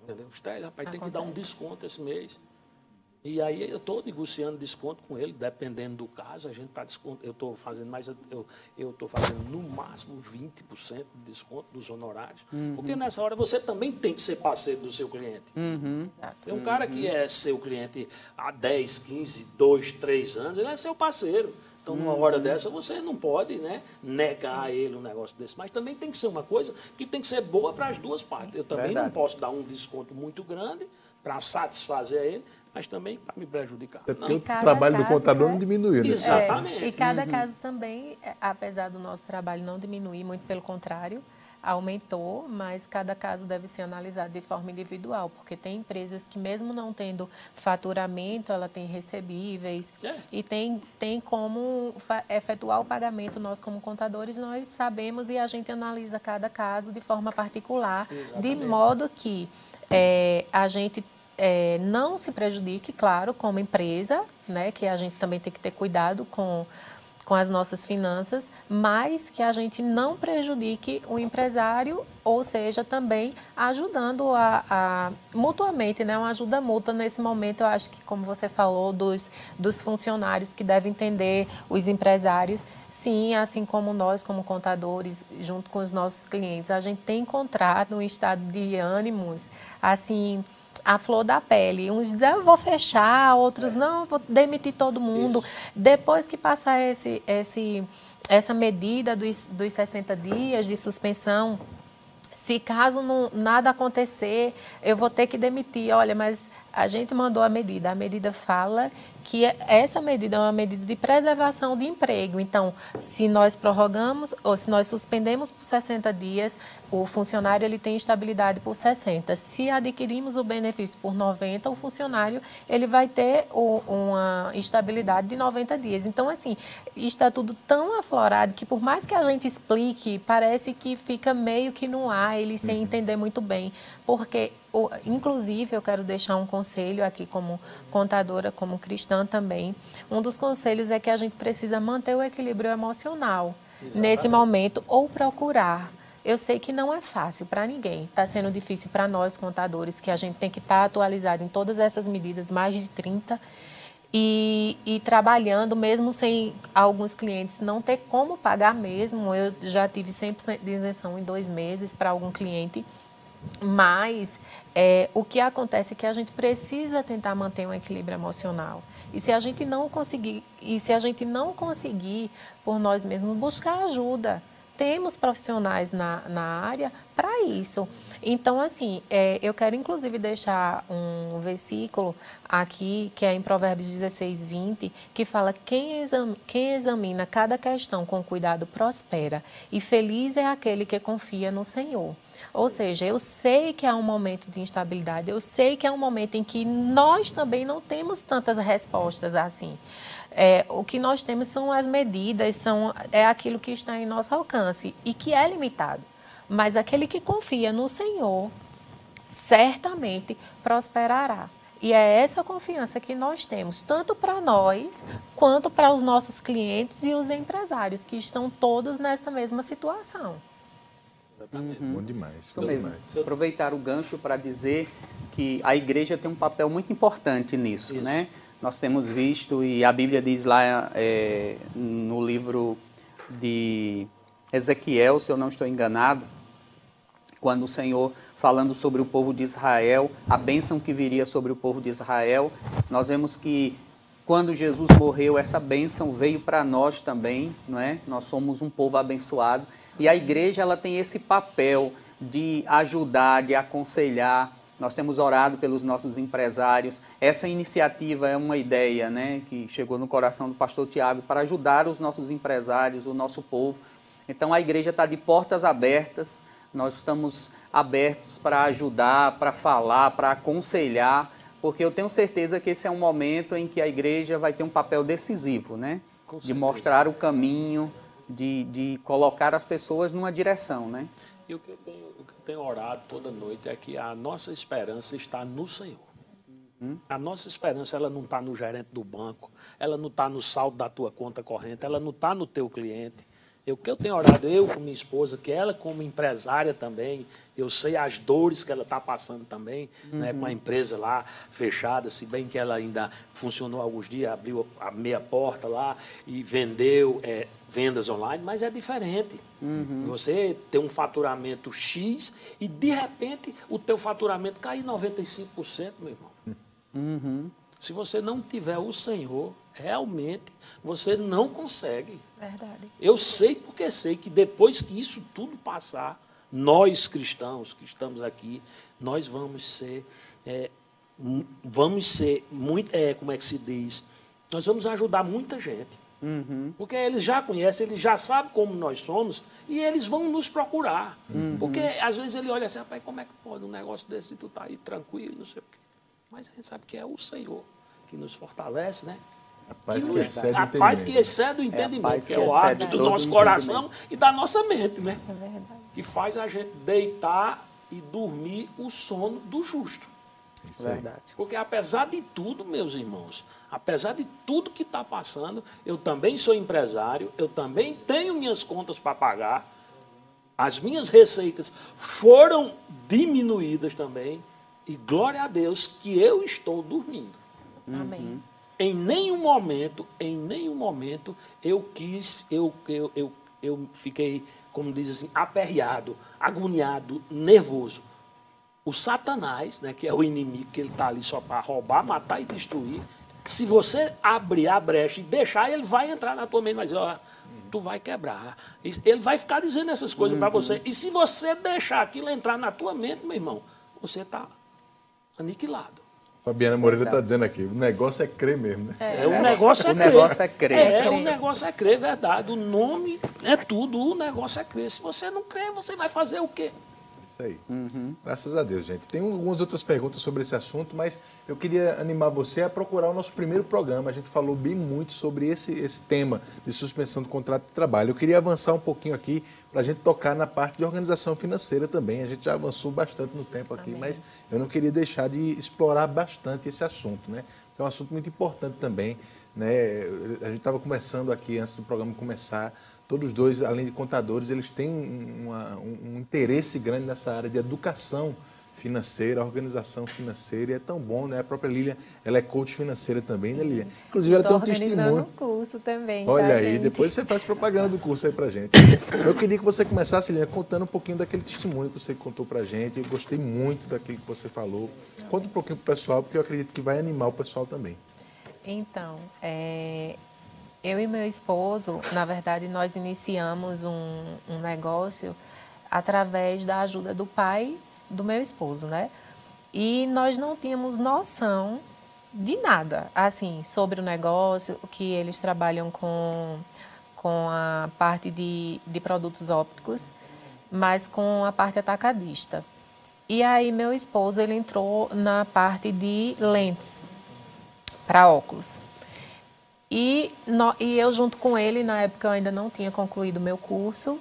Entendeu? Stélio, rapaz, Acontece. tem que dar um desconto esse mês. E aí eu estou negociando desconto com ele, dependendo do caso, a gente está desconto, eu estou fazendo mais, eu estou fazendo no máximo 20% de desconto dos honorários. Uhum. Porque nessa hora você também tem que ser parceiro do seu cliente. Uhum. Tem um cara que é seu cliente há 10, 15, 2, 3 anos, ele é seu parceiro. Então, numa hora uhum. dessa, você não pode né, negar a ele um negócio desse. Mas também tem que ser uma coisa que tem que ser boa para as duas partes. Eu também Verdade. não posso dar um desconto muito grande para satisfazer a ele, mas também para me prejudicar. É porque o trabalho caso, do contador né? não diminuiu, né? Exatamente. É, e cada uhum. caso também, é, apesar do nosso trabalho não diminuir, muito pelo contrário, aumentou, mas cada caso deve ser analisado de forma individual, porque tem empresas que mesmo não tendo faturamento, ela tem recebíveis é. e tem, tem como efetuar o pagamento. Nós, como contadores, nós sabemos e a gente analisa cada caso de forma particular, Exatamente. de modo que é, a gente é, não se prejudique, claro, como empresa, né, que a gente também tem que ter cuidado com, com as nossas finanças, mas que a gente não prejudique o empresário, ou seja, também ajudando a, a mutuamente, né, uma ajuda mútua nesse momento. Eu acho que, como você falou, dos, dos funcionários que devem entender os empresários, sim, assim como nós, como contadores, junto com os nossos clientes, a gente tem encontrado um estado de ânimos, assim, a flor da pele. Uns dizem, eu vou fechar, outros, não, eu vou demitir todo mundo. Isso. Depois que passar esse, esse, essa medida dos, dos 60 dias de suspensão, se caso não, nada acontecer, eu vou ter que demitir. Olha, mas a gente mandou a medida. A medida fala que essa medida é uma medida de preservação de emprego. Então, se nós prorrogamos ou se nós suspendemos por 60 dias, o funcionário ele tem estabilidade por 60. Se adquirimos o benefício por 90, o funcionário ele vai ter o, uma estabilidade de 90 dias. Então, assim, está tudo tão aflorado que por mais que a gente explique, parece que fica meio que no ar, ele sem uhum. entender muito bem. Porque inclusive, eu quero deixar um conselho aqui como contadora, como cristã também. Um dos conselhos é que a gente precisa manter o equilíbrio emocional Exatamente. nesse momento ou procurar. Eu sei que não é fácil para ninguém. Está sendo difícil para nós, contadores, que a gente tem que estar tá atualizado em todas essas medidas, mais de 30, e, e, trabalhando mesmo sem alguns clientes não ter como pagar mesmo. Eu já tive 100% de isenção em dois meses para algum cliente mas é, o que acontece é que a gente precisa tentar manter um equilíbrio emocional. E se a gente não conseguir, e se a gente não conseguir por nós mesmos buscar ajuda, temos profissionais na, na área para isso. Então, assim, é, eu quero inclusive deixar um versículo aqui, que é em Provérbios 16, 20, que fala: quem examina, quem examina cada questão com cuidado prospera, e feliz é aquele que confia no Senhor. Ou seja, eu sei que há um momento de instabilidade, eu sei que é um momento em que nós também não temos tantas respostas assim. É, o que nós temos são as medidas, são, é aquilo que está em nosso alcance e que é limitado. Mas aquele que confia no Senhor, certamente prosperará. E é essa confiança que nós temos, tanto para nós, quanto para os nossos clientes e os empresários, que estão todos nessa mesma situação. Uhum. Bom demais. Isso bom mesmo. Demais. Aproveitar o gancho para dizer que a igreja tem um papel muito importante nisso, Isso. né? Nós temos visto, e a Bíblia diz lá é, no livro de Ezequiel, se eu não estou enganado, quando o Senhor, falando sobre o povo de Israel, a bênção que viria sobre o povo de Israel, nós vemos que quando Jesus morreu, essa bênção veio para nós também, não é? Nós somos um povo abençoado e a igreja ela tem esse papel de ajudar, de aconselhar, nós temos orado pelos nossos empresários. Essa iniciativa é uma ideia né, que chegou no coração do pastor Tiago para ajudar os nossos empresários, o nosso povo. Então a igreja está de portas abertas, nós estamos abertos para ajudar, para falar, para aconselhar, porque eu tenho certeza que esse é um momento em que a igreja vai ter um papel decisivo, né? De mostrar o caminho, de, de colocar as pessoas numa direção, né? E o que, eu tenho, o que eu tenho orado toda noite é que a nossa esperança está no Senhor. A nossa esperança ela não está no gerente do banco, ela não está no saldo da tua conta corrente, ela não está no teu cliente. Eu que eu tenho orado, eu com minha esposa, que ela como empresária também, eu sei as dores que ela está passando também, uhum. né, com a empresa lá fechada, se bem que ela ainda funcionou alguns dias, abriu a meia porta lá e vendeu é, vendas online, mas é diferente. Uhum. Você tem um faturamento X e de repente o teu faturamento cai 95%, meu irmão. Uhum. Se você não tiver o Senhor, realmente você não consegue. Verdade. Eu sei porque sei que depois que isso tudo passar, nós cristãos que estamos aqui, nós vamos ser, é, vamos ser muito, é, como é que se diz? Nós vamos ajudar muita gente. Uhum. Porque eles já conhecem, eles já sabem como nós somos e eles vão nos procurar. Uhum. Porque às vezes ele olha assim, rapaz, como é que pode um negócio desse tu tá aí tranquilo, não sei o quê. Mas a gente sabe que é o Senhor que nos fortalece, né? A paz que, que excede a o paz que excede o entendimento, é que, que, é o ato do nosso coração e da nossa mente, né? É verdade. Que faz a gente deitar e dormir o sono do justo. Isso verdade. Porque apesar de tudo, meus irmãos, apesar de tudo que está passando, eu também sou empresário, eu também tenho minhas contas para pagar, as minhas receitas foram diminuídas também, e glória a Deus que eu estou dormindo. Amém. Uhum. Em nenhum momento, em nenhum momento eu quis, eu, eu, eu, eu fiquei, como diz assim, aperreado, agoniado, nervoso. O Satanás, né, que é o inimigo, que ele está ali só para roubar, matar e destruir, se você abrir a brecha e deixar, ele vai entrar na tua mente, mas ó, tu vai quebrar. Ele vai ficar dizendo essas coisas uhum. para você. E se você deixar aquilo entrar na tua mente, meu irmão, você está aniquilado. Fabiana Moreira está dizendo aqui, o negócio é crer mesmo, né? É, o negócio é o crer. Negócio é crer. É, é, o negócio é crer, verdade. O nome é tudo, o negócio é crer. Se você não crer, você vai fazer o quê? Isso aí. Uhum. Graças a Deus, gente. Tem algumas outras perguntas sobre esse assunto, mas eu queria animar você a procurar o nosso primeiro programa. A gente falou bem muito sobre esse, esse tema de suspensão do contrato de trabalho. Eu queria avançar um pouquinho aqui para a gente tocar na parte de organização financeira também. A gente já avançou bastante no tempo aqui, Amém. mas eu não queria deixar de explorar bastante esse assunto, né? É um assunto muito importante também. Né? A gente estava conversando aqui antes do programa começar. Todos dois, além de contadores, eles têm uma, um, um interesse grande nessa área de educação financeira, organização financeira, e é tão bom, né? A própria Lilian, ela é coach financeira também, né, Lilian? Inclusive, ela tem um testemunho. curso também. Olha aí, gente? depois você faz propaganda do curso aí pra gente. Eu queria que você começasse, Lilian, contando um pouquinho daquele testemunho que você contou pra gente. Eu gostei muito daquilo que você falou. Conta um pouquinho pro pessoal, porque eu acredito que vai animar o pessoal também. Então, é, eu e meu esposo, na verdade, nós iniciamos um, um negócio através da ajuda do pai do meu esposo, né? E nós não tínhamos noção de nada, assim, sobre o negócio, que eles trabalham com, com a parte de, de produtos ópticos, mas com a parte atacadista. E aí meu esposo, ele entrou na parte de lentes para óculos. E, no, e eu junto com ele, na época eu ainda não tinha concluído meu curso,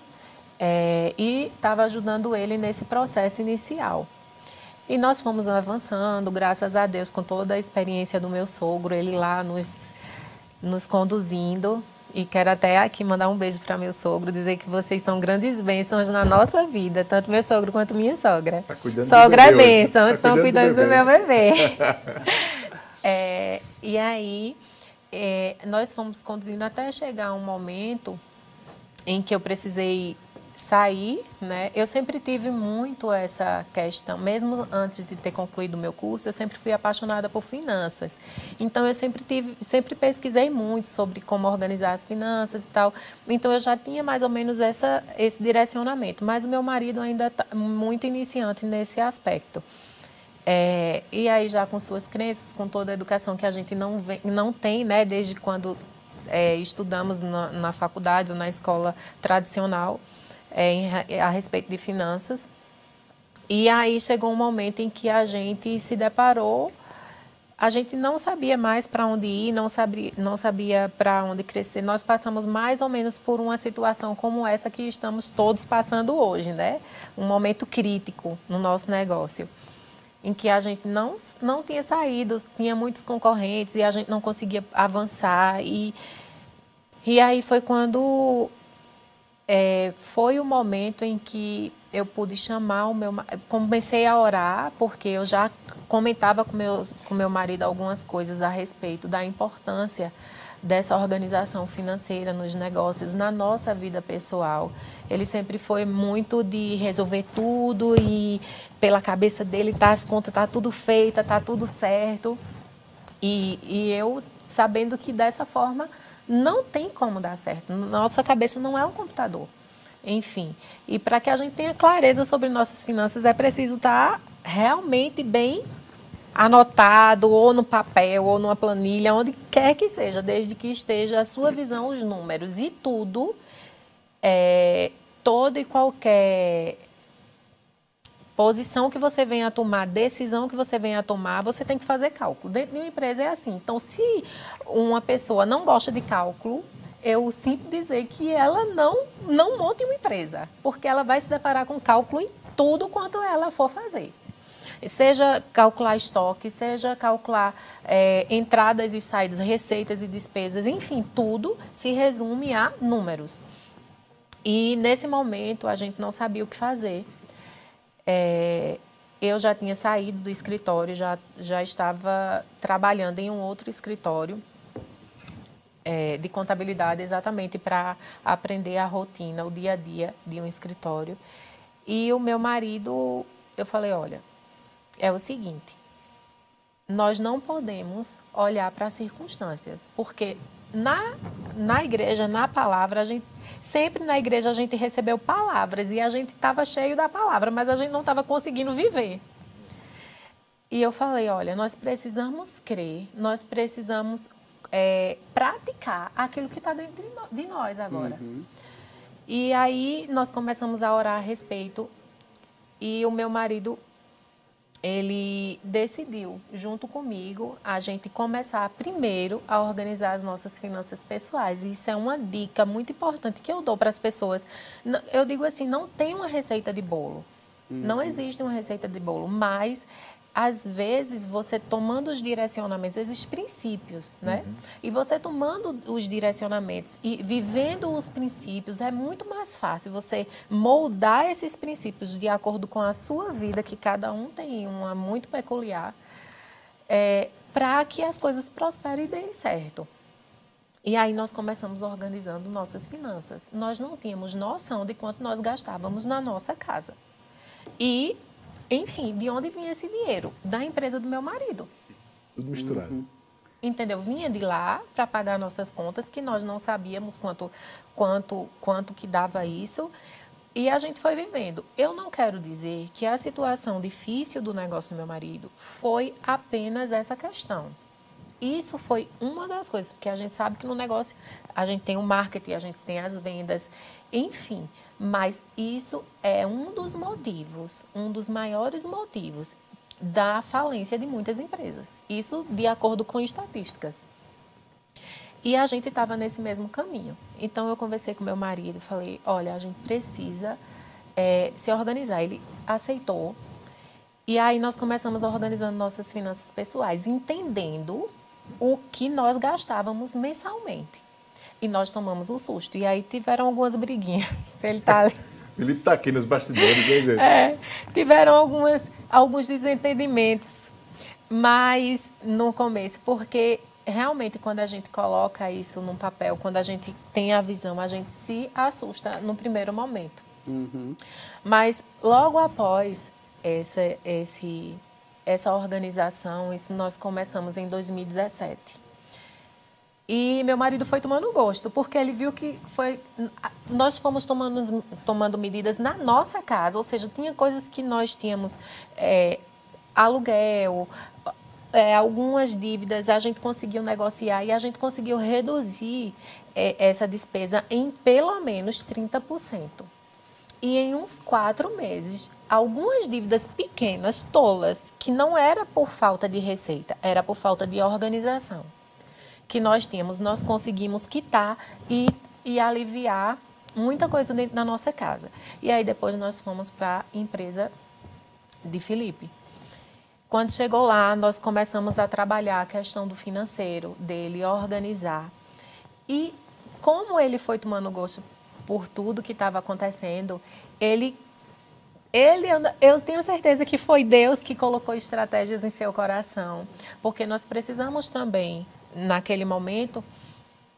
é, e estava ajudando ele nesse processo inicial. E nós fomos avançando, graças a Deus, com toda a experiência do meu sogro, ele lá nos, nos conduzindo. E quero até aqui mandar um beijo para meu sogro, dizer que vocês são grandes bênçãos na nossa vida, tanto meu sogro quanto minha sogra. Tá cuidando Sogra é bênção, estão tá cuidando, do, do, meu bebê. *laughs* é, e aí, é, nós fomos conduzindo até chegar um momento em que eu precisei sair, né? Eu sempre tive muito essa questão, mesmo antes de ter concluído o meu curso, eu sempre fui apaixonada por finanças. Então eu sempre tive, sempre pesquisei muito sobre como organizar as finanças e tal. Então eu já tinha mais ou menos essa esse direcionamento, mas o meu marido ainda está muito iniciante nesse aspecto. É, e aí já com suas crenças, com toda a educação que a gente não vem, não tem, né, desde quando é, estudamos na, na faculdade ou na escola tradicional, é, a respeito de finanças. E aí chegou um momento em que a gente se deparou, a gente não sabia mais para onde ir, não sabia, não sabia para onde crescer. Nós passamos mais ou menos por uma situação como essa que estamos todos passando hoje, né? Um momento crítico no nosso negócio, em que a gente não, não tinha saído, tinha muitos concorrentes e a gente não conseguia avançar. E, e aí foi quando é, foi o momento em que eu pude chamar o meu comecei a orar porque eu já comentava com meu com meu marido algumas coisas a respeito da importância dessa organização financeira nos negócios na nossa vida pessoal. Ele sempre foi muito de resolver tudo e pela cabeça dele tá as contas tá tudo feita tá tudo certo. E, e eu sabendo que dessa forma não tem como dar certo. Nossa cabeça não é um computador. Enfim, e para que a gente tenha clareza sobre nossas finanças, é preciso estar tá realmente bem anotado, ou no papel, ou numa planilha, onde quer que seja, desde que esteja a sua visão, os números e tudo, é, todo e qualquer posição que você venha a tomar, decisão que você venha a tomar, você tem que fazer cálculo. Dentro de uma empresa é assim. Então, se uma pessoa não gosta de cálculo, eu sinto dizer que ela não, não monte uma empresa, porque ela vai se deparar com cálculo em tudo quanto ela for fazer. Seja calcular estoque, seja calcular é, entradas e saídas, receitas e despesas, enfim, tudo se resume a números. E nesse momento a gente não sabia o que fazer. É, eu já tinha saído do escritório, já, já estava trabalhando em um outro escritório é, de contabilidade exatamente para aprender a rotina, o dia a dia de um escritório. E o meu marido, eu falei, olha, é o seguinte, nós não podemos olhar para as circunstâncias, porque na, na igreja, na palavra, a gente sempre na igreja a gente recebeu palavras e a gente estava cheio da palavra, mas a gente não estava conseguindo viver. E eu falei, olha, nós precisamos crer, nós precisamos é, praticar aquilo que está dentro de nós agora. Uhum. E aí nós começamos a orar a respeito e o meu marido ele decidiu, junto comigo, a gente começar primeiro a organizar as nossas finanças pessoais. Isso é uma dica muito importante que eu dou para as pessoas. Eu digo assim, não tem uma receita de bolo. Uhum. Não existe uma receita de bolo, mas às vezes você tomando os direcionamentos, existem princípios, né? Uhum. E você tomando os direcionamentos e vivendo os princípios, é muito mais fácil você moldar esses princípios de acordo com a sua vida, que cada um tem uma muito peculiar, é, para que as coisas prosperem e deem certo. E aí nós começamos organizando nossas finanças. Nós não tínhamos noção de quanto nós gastávamos na nossa casa. E enfim, de onde vinha esse dinheiro? Da empresa do meu marido. Tudo misturado. Uhum. Entendeu? Vinha de lá para pagar nossas contas, que nós não sabíamos quanto, quanto, quanto que dava isso. E a gente foi vivendo. Eu não quero dizer que a situação difícil do negócio do meu marido foi apenas essa questão. Isso foi uma das coisas, porque a gente sabe que no negócio a gente tem o marketing, a gente tem as vendas, enfim. Mas isso é um dos motivos, um dos maiores motivos da falência de muitas empresas. Isso de acordo com estatísticas. E a gente estava nesse mesmo caminho. Então eu conversei com meu marido falei: olha, a gente precisa é, se organizar. Ele aceitou. E aí nós começamos organizando nossas finanças pessoais, entendendo o que nós gastávamos mensalmente. E nós tomamos um susto. E aí tiveram algumas briguinhas. *laughs* Se ele tá ali. *laughs* Felipe está aqui nos bastidores, né, gente? É, tiveram algumas, alguns desentendimentos, mas no começo, porque realmente quando a gente coloca isso num papel, quando a gente tem a visão, a gente se assusta no primeiro momento. Uhum. Mas logo após essa, esse essa organização, isso nós começamos em 2017. E meu marido foi tomando gosto, porque ele viu que foi. Nós fomos tomando, tomando medidas na nossa casa, ou seja, tinha coisas que nós tínhamos é, aluguel, é, algumas dívidas, a gente conseguiu negociar e a gente conseguiu reduzir é, essa despesa em pelo menos 30%. E em uns quatro meses, algumas dívidas pequenas, tolas, que não era por falta de receita, era por falta de organização que nós tínhamos, nós conseguimos quitar e, e aliviar muita coisa dentro da nossa casa. E aí depois nós fomos para a empresa de Felipe. Quando chegou lá, nós começamos a trabalhar a questão do financeiro dele, organizar. E como ele foi tomando gosto por tudo que estava acontecendo, ele ele, eu, tenho certeza que foi Deus que colocou estratégias em seu coração, porque nós precisamos também, naquele momento,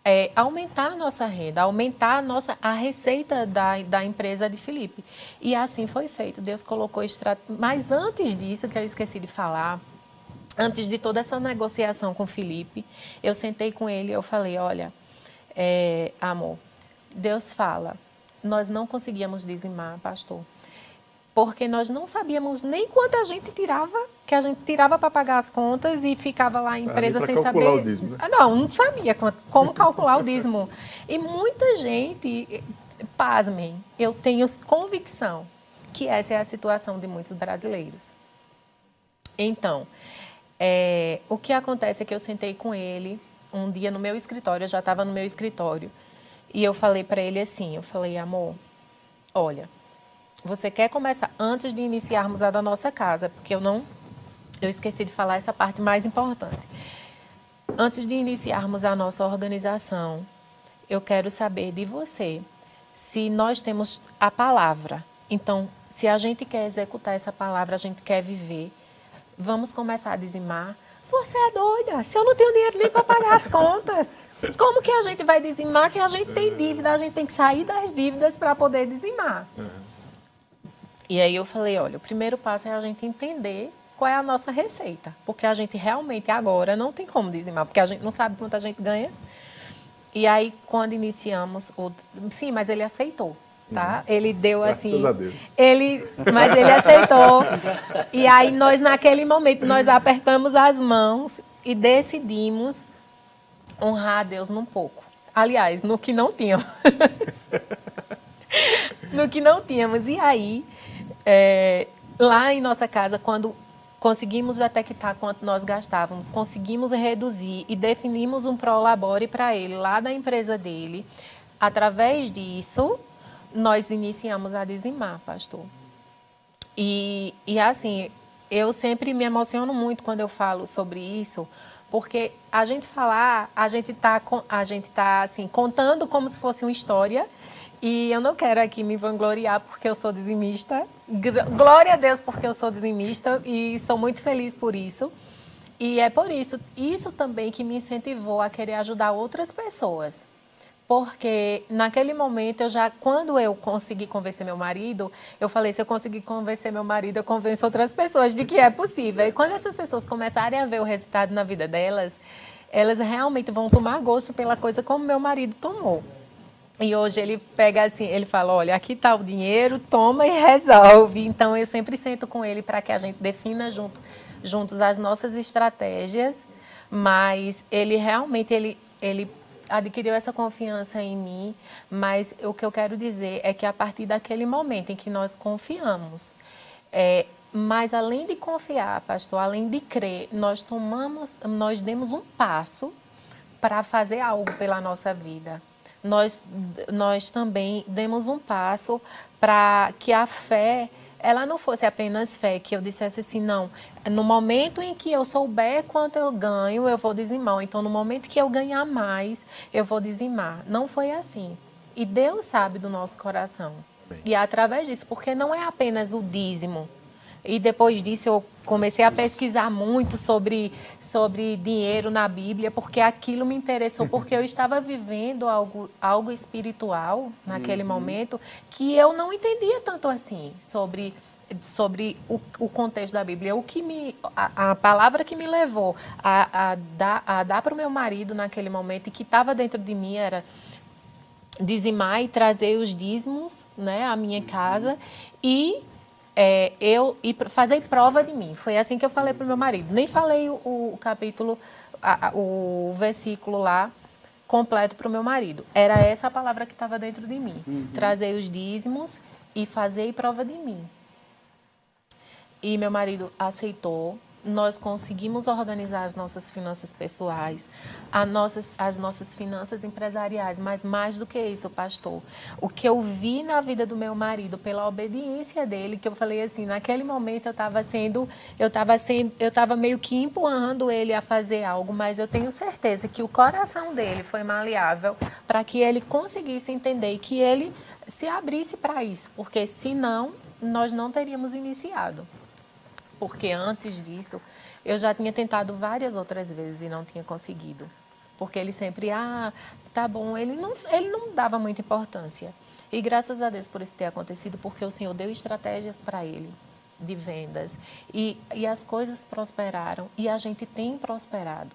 é, aumentar a nossa renda, aumentar a, nossa, a receita da, da empresa de Felipe. E assim foi feito. Deus colocou estratégias. Mas antes disso, que eu esqueci de falar, antes de toda essa negociação com Felipe, eu sentei com ele e eu falei, olha, é, amor, Deus fala, nós não conseguíamos dizimar, pastor, porque nós não sabíamos nem quanto a gente tirava, que a gente tirava para pagar as contas e ficava lá a empresa sem saber. O dízimo, né? Ah, não, não sabia como calcular o dízimo. E muita gente, pasmem, eu tenho convicção que essa é a situação de muitos brasileiros. Então, é, o que acontece é que eu sentei com ele um dia no meu escritório, eu já estava no meu escritório, e eu falei para ele assim, eu falei, amor, olha, você quer começar antes de iniciarmos a da nossa casa, porque eu não, eu esqueci de falar essa parte mais importante. Antes de iniciarmos a nossa organização, eu quero saber de você se nós temos a palavra. Então, se a gente quer executar essa palavra, a gente quer viver, vamos começar a dizimar. Você é doida? Se eu não tenho dinheiro nem para pagar as contas, como que a gente vai dizimar se a gente tem dívida? A gente tem que sair das dívidas para poder dizimar. Uhum. E aí eu falei, olha, o primeiro passo é a gente entender qual é a nossa receita, porque a gente realmente agora não tem como dizimar, porque a gente não sabe quanto a gente ganha. E aí quando iniciamos o sim, mas ele aceitou, tá? Uhum. Ele deu Graças assim, a Deus. ele, mas ele aceitou. e aí nós naquele momento nós apertamos as mãos e decidimos honrar a Deus num pouco. Aliás, no que não tínhamos. *laughs* no que não tínhamos. E aí é, lá em nossa casa, quando conseguimos detectar quanto nós gastávamos, conseguimos reduzir e definimos um prolabore para ele lá da empresa dele. Através disso, nós iniciamos a dizimar, pastor. E, e assim, eu sempre me emociono muito quando eu falo sobre isso, porque a gente falar, a gente está a gente tá assim contando como se fosse uma história e eu não quero aqui me vangloriar porque eu sou dizimista. Glória a Deus porque eu sou dizimista e sou muito feliz por isso. E é por isso, isso também que me incentivou a querer ajudar outras pessoas. Porque naquele momento eu já, quando eu consegui convencer meu marido, eu falei, se eu conseguir convencer meu marido, eu convenço outras pessoas de que é possível. E quando essas pessoas começarem a ver o resultado na vida delas, elas realmente vão tomar gosto pela coisa como meu marido tomou. E hoje ele pega assim, ele fala, olha, aqui está o dinheiro, toma e *laughs* resolve. Então eu sempre sento com ele para que a gente defina junto, juntos as nossas estratégias, mas ele realmente ele, ele adquiriu essa confiança em mim, mas o que eu quero dizer é que a partir daquele momento em que nós confiamos, é, mas além de confiar, pastor, além de crer, nós tomamos, nós demos um passo para fazer algo pela nossa vida nós, nós também demos um passo para que a fé ela não fosse apenas fé, que eu dissesse assim, não, no momento em que eu souber quanto eu ganho, eu vou dizimar. Então, no momento que eu ganhar mais, eu vou dizimar. Não foi assim. E Deus sabe do nosso coração. Bem. E é através disso, porque não é apenas o dízimo, e depois disso eu comecei a pesquisar muito sobre, sobre dinheiro na Bíblia, porque aquilo me interessou, *laughs* porque eu estava vivendo algo, algo espiritual naquele uhum. momento que eu não entendia tanto assim sobre sobre o, o, contexto da Bíblia. O que me, a, a palavra que me levou a, a dar, a dar para o meu marido naquele momento e que estava dentro de mim era dizimar e trazer os dízimos né, à minha casa e é, eu e fazer prova de mim. Foi assim que eu falei para o meu marido. Nem falei o, o capítulo, a, o versículo lá completo para o meu marido. Era essa a palavra que estava dentro de mim. Uhum. Trazer os dízimos e fazer prova de mim. E meu marido aceitou. Nós conseguimos organizar as nossas finanças pessoais, as nossas, as nossas finanças empresariais, mas mais do que isso, pastor, o que eu vi na vida do meu marido pela obediência dele, que eu falei assim, naquele momento eu estava sendo, eu estava sendo, eu estava meio que empurrando ele a fazer algo, mas eu tenho certeza que o coração dele foi maleável para que ele conseguisse entender que ele se abrisse para isso, porque senão nós não teríamos iniciado porque antes disso eu já tinha tentado várias outras vezes e não tinha conseguido. Porque ele sempre, ah, tá bom, ele não, ele não dava muita importância. E graças a Deus por isso ter acontecido, porque o Senhor deu estratégias para ele de vendas e, e as coisas prosperaram e a gente tem prosperado.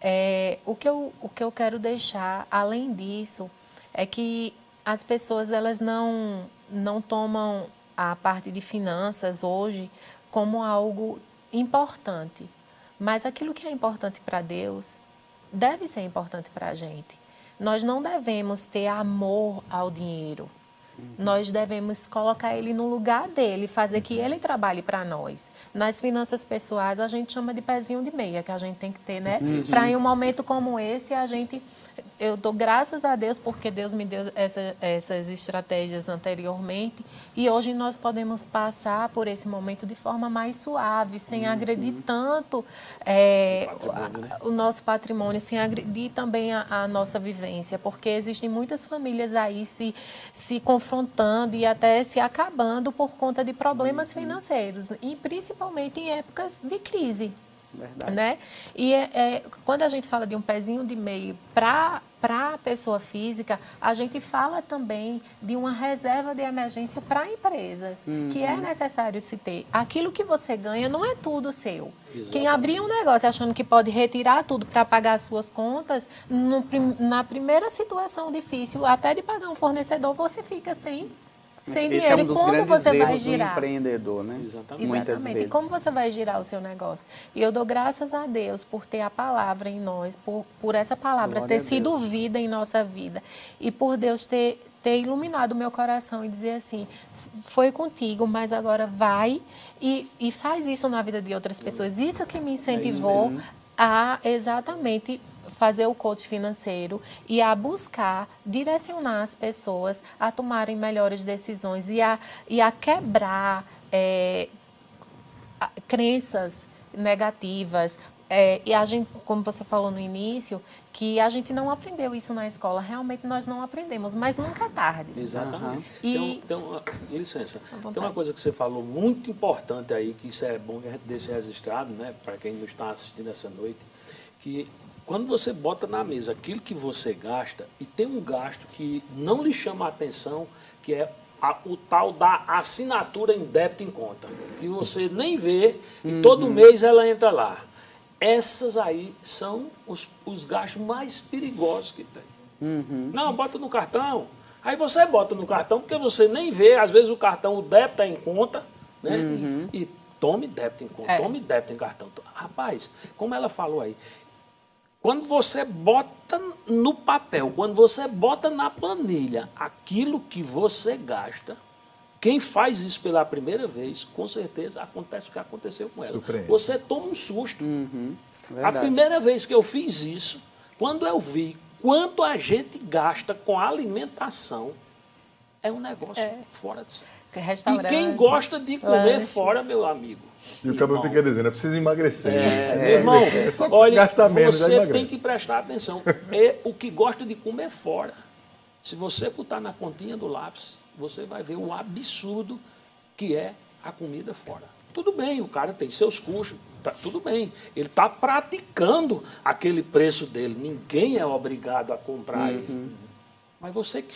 É, o, que eu, o que eu quero deixar, além disso, é que as pessoas elas não, não tomam a parte de finanças hoje como algo importante. Mas aquilo que é importante para Deus deve ser importante para a gente. Nós não devemos ter amor ao dinheiro. Nós devemos colocar ele no lugar dele, fazer que ele trabalhe para nós. Nas finanças pessoais, a gente chama de pezinho de meia, que a gente tem que ter, né? Para em um momento como esse, a gente. Eu dou graças a Deus porque Deus me deu essa, essas estratégias anteriormente e hoje nós podemos passar por esse momento de forma mais suave, sem uhum. agredir tanto é, o, né? o, nosso patrimônio, sem agredir também a, a nossa vivência, porque existem muitas famílias aí se, se confrontando confrontando e até se acabando por conta de problemas financeiros, e principalmente em épocas de crise. Verdade. Né? E é, é, quando a gente fala de um pezinho de meio para a pessoa física, a gente fala também de uma reserva de emergência para empresas, uhum. que é uhum. necessário se ter. Aquilo que você ganha não é tudo seu. Exatamente. Quem abrir um negócio achando que pode retirar tudo para pagar as suas contas, no, na primeira situação difícil, até de pagar um fornecedor, você fica sem sem Esse dinheiro. é um dos como grandes você vai girar? do empreendedor, né? Exatamente. Muitas vezes. E como você vai girar o seu negócio? E eu dou graças a Deus por ter a palavra em nós, por, por essa palavra Glória ter sido vida em nossa vida. E por Deus ter, ter iluminado o meu coração e dizer assim, foi contigo, mas agora vai e, e faz isso na vida de outras pessoas. Isso que me é incentivou é a exatamente fazer o coach financeiro e a buscar direcionar as pessoas a tomarem melhores decisões e a, e a quebrar é, crenças negativas. É, e a gente, como você falou no início, que a gente não aprendeu isso na escola. Realmente nós não aprendemos, mas nunca é tarde. Exatamente. Uhum. E... Então, então, licença, tem uma coisa que você falou muito importante aí, que isso é bom que a gente deixe registrado, né, para quem não está assistindo essa noite, que quando você bota na mesa aquilo que você gasta, e tem um gasto que não lhe chama a atenção, que é a, o tal da assinatura em débito em conta, que você nem vê e uhum. todo mês ela entra lá. Essas aí são os, os gastos mais perigosos que tem. Uhum. Não, bota no cartão. Aí você bota no cartão porque você nem vê, às vezes o cartão, o débito é em conta, né? Uhum. E tome débito em conta, é. tome débito em cartão. Rapaz, como ela falou aí, quando você bota no papel, quando você bota na planilha aquilo que você gasta, quem faz isso pela primeira vez, com certeza acontece o que aconteceu com ela. Surpreende. Você toma um susto. Uhum, a primeira vez que eu fiz isso, quando eu vi quanto a gente gasta com alimentação, é um negócio é. fora de série. E quem gosta de comer lanche. fora, meu amigo. E o cabelo fica dizendo, é preciso emagrecer. É, meu irmão, é só olha, gastar menos, você tem que prestar atenção. *laughs* É o que gosta de comer fora. Se você botar na pontinha do lápis, você vai ver o absurdo que é a comida fora. Tudo bem, o cara tem seus custos, tá, tudo bem. Ele está praticando aquele preço dele. Ninguém é obrigado a comprar uhum. ele. Mas você que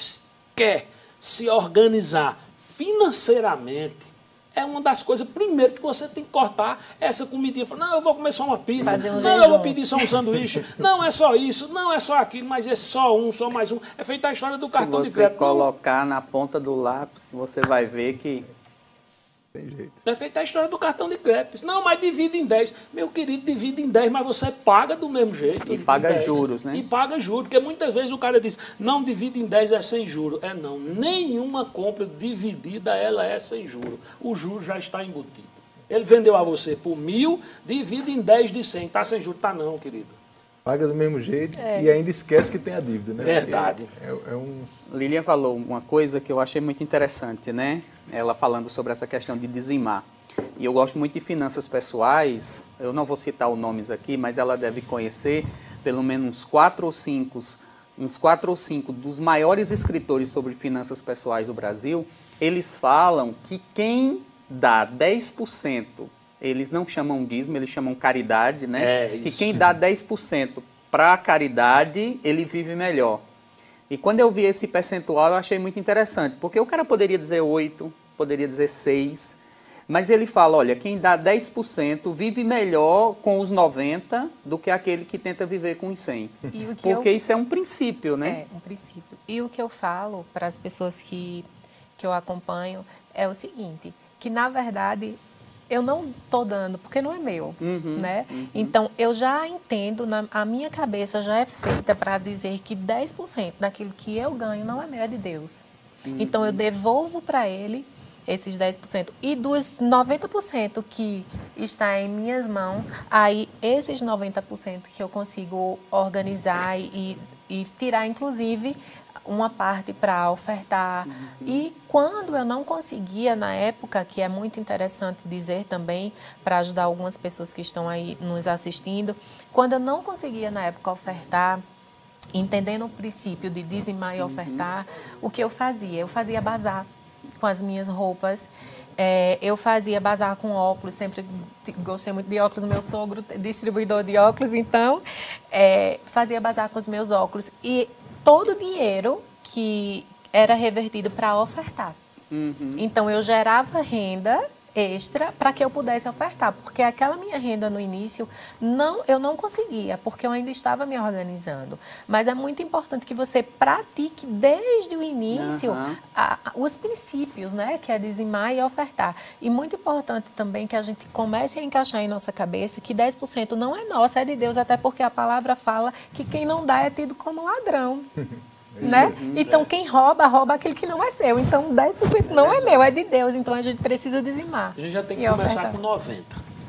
quer se organizar financeiramente, é uma das coisas, primeiro, que você tem que cortar essa comidinha. Não, eu vou comer só uma pizza. Um não, jejum. eu vou pedir só um sanduíche. *laughs* não, é só isso. Não, é só aquilo, mas é só um, só mais um. É feita a história do Se cartão de crédito. Se você colocar na ponta do lápis, você vai ver que tem jeito. É feita a história do cartão de crédito. Não, mas divide em 10. Meu querido, divide em 10, mas você paga do mesmo jeito. E paga juros, né? E paga juros, porque muitas vezes o cara diz, não divide em 10 é sem juros. É não, nenhuma compra dividida ela é sem juros. O juro já está embutido. Ele vendeu a você por mil, divide em 10 de 100. Está sem juros? Está não, querido. Paga do mesmo jeito é. e ainda esquece que tem a dívida, né? Verdade. É, é um... Lilian falou uma coisa que eu achei muito interessante, né? Ela falando sobre essa questão de dizimar. E eu gosto muito de finanças pessoais, eu não vou citar os nomes aqui, mas ela deve conhecer pelo menos uns quatro ou cinco, uns quatro ou cinco dos maiores escritores sobre finanças pessoais do Brasil, eles falam que quem dá 10%, eles não chamam dízimo, eles chamam caridade, né? É, e quem dá 10% para a caridade, ele vive melhor. E quando eu vi esse percentual, eu achei muito interessante, porque o cara poderia dizer 8, poderia dizer 6, mas ele fala, olha, quem dá 10% vive melhor com os 90 do que aquele que tenta viver com os 100. Porque eu... isso é um princípio, né? É, um princípio. E o que eu falo para as pessoas que, que eu acompanho é o seguinte, que na verdade eu não estou dando, porque não é meu, uhum, né? Uhum. Então, eu já entendo, na, a minha cabeça já é feita para dizer que 10% daquilo que eu ganho não é meu, é de Deus. Uhum. Então, eu devolvo para Ele esses 10%. E dos 90% que está em minhas mãos, aí esses 90% que eu consigo organizar e, e tirar, inclusive, uma parte para ofertar. Uhum. E quando eu não conseguia, na época, que é muito interessante dizer também, para ajudar algumas pessoas que estão aí nos assistindo, quando eu não conseguia, na época, ofertar, entendendo o princípio de dizimar e uhum. ofertar, uhum. o que eu fazia? Eu fazia bazar com as minhas roupas. É, eu fazia bazar com óculos, sempre gostei muito de óculos, meu sogro distribuidor de óculos, então é, fazia bazar com os meus óculos. E todo o dinheiro que era revertido para ofertar. Uhum. Então eu gerava renda extra para que eu pudesse ofertar, porque aquela minha renda no início não eu não conseguia, porque eu ainda estava me organizando. Mas é muito importante que você pratique desde o início uhum. a, a, os princípios, né, que é dizimar e ofertar. E muito importante também que a gente comece a encaixar em nossa cabeça que 10% não é nosso, é de Deus, até porque a palavra fala que quem não dá é tido como ladrão. *laughs* É né? Então, quem rouba, rouba aquele que não é seu. Então, 10% não é meu, é de Deus. Então, a gente precisa dizimar. A gente já tem que começar com 90%.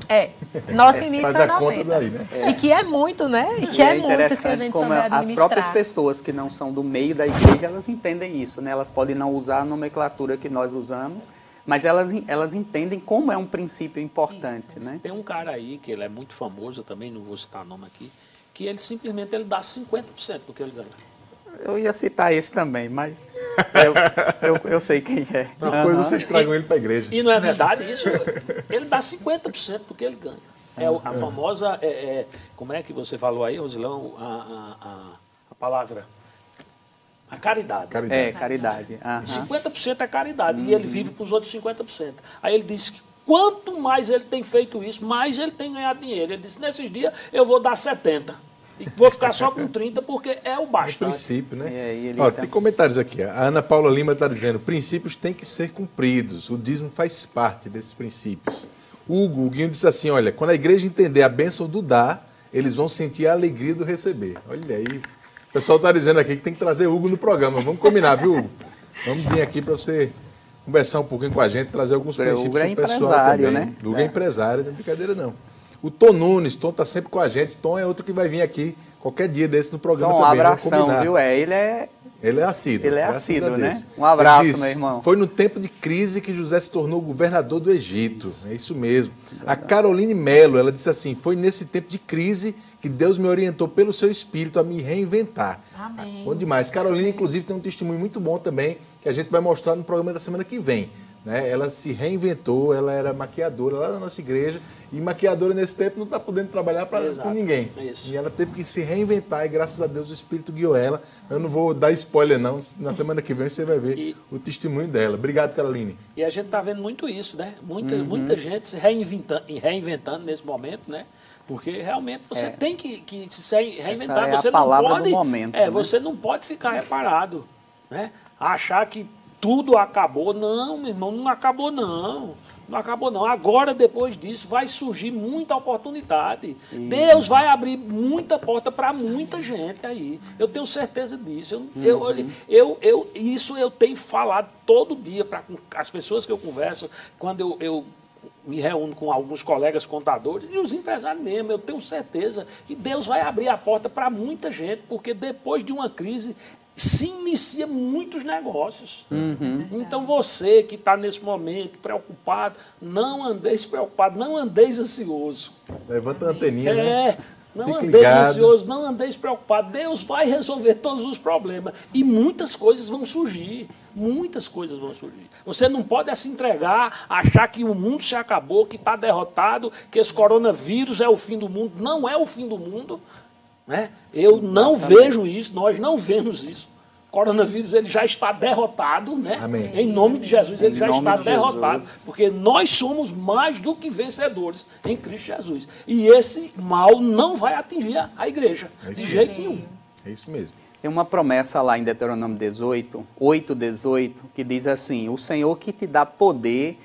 É, nosso início é 90. Daí, né? é. E que é muito, né? E que e é, é muito se a gente como souber As próprias pessoas que não são do meio da igreja, elas entendem isso, né? Elas podem não usar a nomenclatura que nós usamos, mas elas, elas entendem como é um princípio importante, isso. né? Tem um cara aí, que ele é muito famoso, também não vou citar nome aqui, que ele simplesmente ele dá 50% do que ele ganha. Eu ia citar esse também, mas *laughs* eu, eu, eu sei quem é. Depois uhum. vocês tragam ele para a igreja. E não é verdade isso? Ele dá 50% do que ele ganha. É a famosa. É, é, como é que você falou aí, Rosilão? A, a, a, a palavra. A caridade. caridade. É, caridade. Uhum. 50% é caridade. Uhum. E ele vive para os outros 50%. Aí ele disse que quanto mais ele tem feito isso, mais ele tem ganhado dinheiro. Ele disse: nesses dias eu vou dar 70%. E vou ficar só com 30 porque é o bastante. É princípio, né? É, Ó, tá... Tem comentários aqui. A Ana Paula Lima está dizendo: princípios têm que ser cumpridos. O dízimo faz parte desses princípios. Hugo, o Guinho disse assim: olha, quando a igreja entender a bênção do dar, eles vão sentir a alegria do receber. Olha aí. O pessoal está dizendo aqui que tem que trazer Hugo no programa. Vamos combinar, viu, Hugo? Vamos vir aqui para você conversar um pouquinho com a gente, trazer alguns princípios é pessoal também. Né? Hugo é, é empresário, não é brincadeira não. O Tom Nunes, Tom tá sempre com a gente. Tom é outro que vai vir aqui qualquer dia desse no programa Tom, também. Um abração, viu? É, ele é. Ele é assíduo. Ele é assíduo, né? Um abraço, disse, meu irmão. Foi no tempo de crise que José se tornou governador do Egito. É isso mesmo. A Caroline Melo, ela disse assim: foi nesse tempo de crise que Deus me orientou pelo seu espírito a me reinventar. Amém. Bom demais. Caroline, inclusive, tem um testemunho muito bom também que a gente vai mostrar no programa da semana que vem. Né? Ela se reinventou, ela era maquiadora lá na nossa igreja e maquiadora nesse tempo não está podendo trabalhar com ninguém. Isso. E ela teve que se reinventar e graças a Deus o Espírito guiou ela. Eu não vou dar spoiler não, na semana que vem você vai ver e, o testemunho dela. Obrigado, Caroline. E a gente está vendo muito isso, né? Muita, uhum. muita gente se reinventando, reinventando nesse momento, né? Porque realmente você é. tem que, que se reinventar. Essa é você a palavra não pode, do momento. É, né? você não pode ficar reparado, né? Achar que tudo acabou. Não, meu irmão, não acabou não. Não acabou não. Agora, depois disso, vai surgir muita oportunidade. Deus vai abrir muita porta para muita gente aí. Eu tenho certeza disso. Eu, uhum. eu, eu, eu, isso eu tenho falado todo dia para as pessoas que eu converso, quando eu, eu me reúno com alguns colegas contadores e os empresários mesmo. Eu tenho certeza que Deus vai abrir a porta para muita gente, porque depois de uma crise se inicia muitos negócios. Uhum. Então você que está nesse momento preocupado, não andeis preocupado, não andeis ansioso. Levanta a anteninha, é, né? Não Fique andeis ligado. ansioso, não andeis preocupado. Deus vai resolver todos os problemas. E muitas coisas vão surgir. Muitas coisas vão surgir. Você não pode se entregar, achar que o mundo se acabou, que está derrotado, que esse coronavírus é o fim do mundo. Não é o fim do mundo. Né? Eu Exatamente. não vejo isso, nós não vemos isso. O coronavírus ele já está derrotado, né? Amém. Em nome de Jesus, ele em já está de derrotado. Jesus. Porque nós somos mais do que vencedores em Cristo Jesus. E esse mal não vai atingir a igreja, é de jeito mesmo. nenhum. É isso mesmo. Tem uma promessa lá em Deuteronômio 18, 8, 18, que diz assim: O Senhor que te dá poder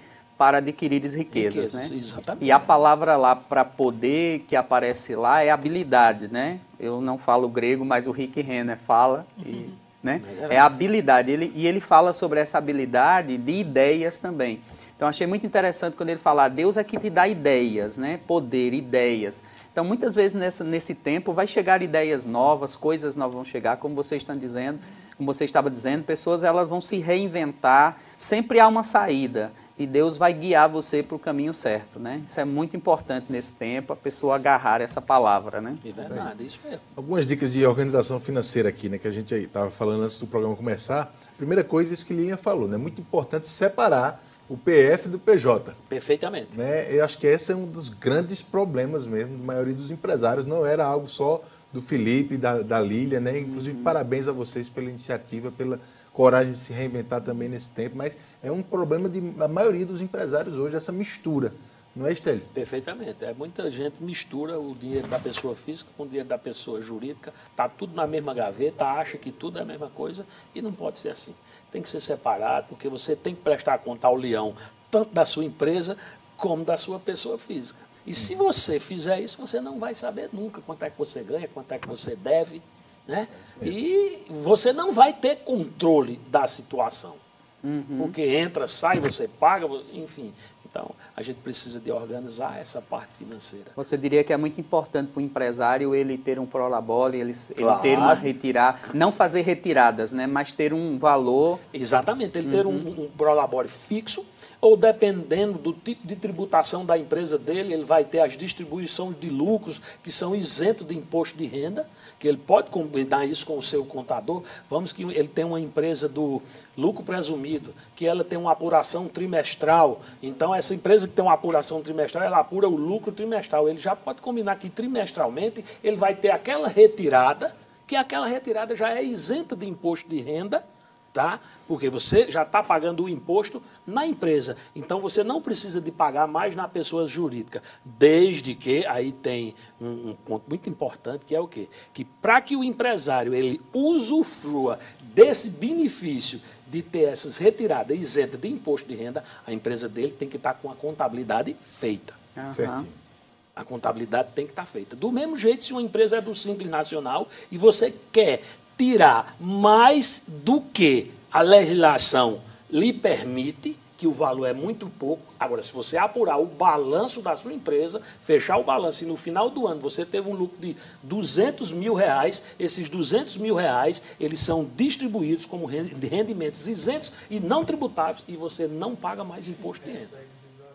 para adquirir riquezas, riquezas né? Exatamente. E a palavra lá para poder que aparece lá é habilidade, né? Eu não falo grego, mas o Rick Renner fala uhum. e, né? É, habilidade. Ele, e ele fala sobre essa habilidade de ideias também. Então achei muito interessante quando ele fala, Deus é que te dá ideias, né? Poder, ideias. Então muitas vezes nessa, nesse tempo vai chegar ideias novas, coisas novas vão chegar, como vocês estão dizendo, como você estava dizendo, pessoas elas vão se reinventar, sempre há uma saída e Deus vai guiar você para o caminho certo, né? Isso é muito importante nesse tempo, a pessoa agarrar essa palavra, né? É verdade, isso mesmo. Algumas dicas de organização financeira aqui, né, que a gente estava falando antes do programa começar. Primeira coisa, isso que Linha falou, né? Muito importante separar o PF do PJ. Perfeitamente. Né? Eu acho que esse é um dos grandes problemas mesmo da maioria dos empresários. Não era algo só do Felipe, da, da Lília, né? Inclusive, uhum. parabéns a vocês pela iniciativa, pela coragem de se reinventar também nesse tempo, mas é um problema de a maioria dos empresários hoje, essa mistura. Não é, Estélio? Perfeitamente. É, muita gente mistura o dinheiro da pessoa física com o dinheiro da pessoa jurídica, está tudo na mesma gaveta, acha que tudo é a mesma coisa e não pode ser assim. Tem que ser separado, porque você tem que prestar conta ao leão, tanto da sua empresa como da sua pessoa física. E se você fizer isso, você não vai saber nunca quanto é que você ganha, quanto é que você deve. Né? E você não vai ter controle da situação. Uhum. Porque entra, sai, você paga, enfim. Então, a gente precisa de organizar essa parte financeira. Você diria que é muito importante para o empresário ele ter um prolabore, ele, claro. ele ter uma retirar, não fazer retiradas, né, mas ter um valor. Exatamente, ele uhum. ter um, um prolabore fixo ou dependendo do tipo de tributação da empresa dele, ele vai ter as distribuições de lucros que são isentos de imposto de renda, que ele pode combinar isso com o seu contador. Vamos que ele tem uma empresa do lucro presumido, que ela tem uma apuração trimestral. Então, essa empresa que tem uma apuração trimestral, ela apura o lucro trimestral. Ele já pode combinar que trimestralmente ele vai ter aquela retirada, que aquela retirada já é isenta de imposto de renda, tá? Porque você já está pagando o imposto na empresa. Então você não precisa de pagar mais na pessoa jurídica. Desde que, aí tem um, um ponto muito importante, que é o quê? Que para que o empresário ele usufrua desse benefício de ter essas retiradas isentas de imposto de renda, a empresa dele tem que estar tá com a contabilidade feita. Uhum. Certinho. A contabilidade tem que estar tá feita. Do mesmo jeito, se uma empresa é do Simples Nacional e você quer tirar mais do que a legislação lhe permite, que o valor é muito pouco. Agora, se você apurar o balanço da sua empresa, fechar o balanço e no final do ano você teve um lucro de 200 mil reais, esses 200 mil reais, eles são distribuídos como rendimentos isentos e não tributáveis e você não paga mais imposto de renda.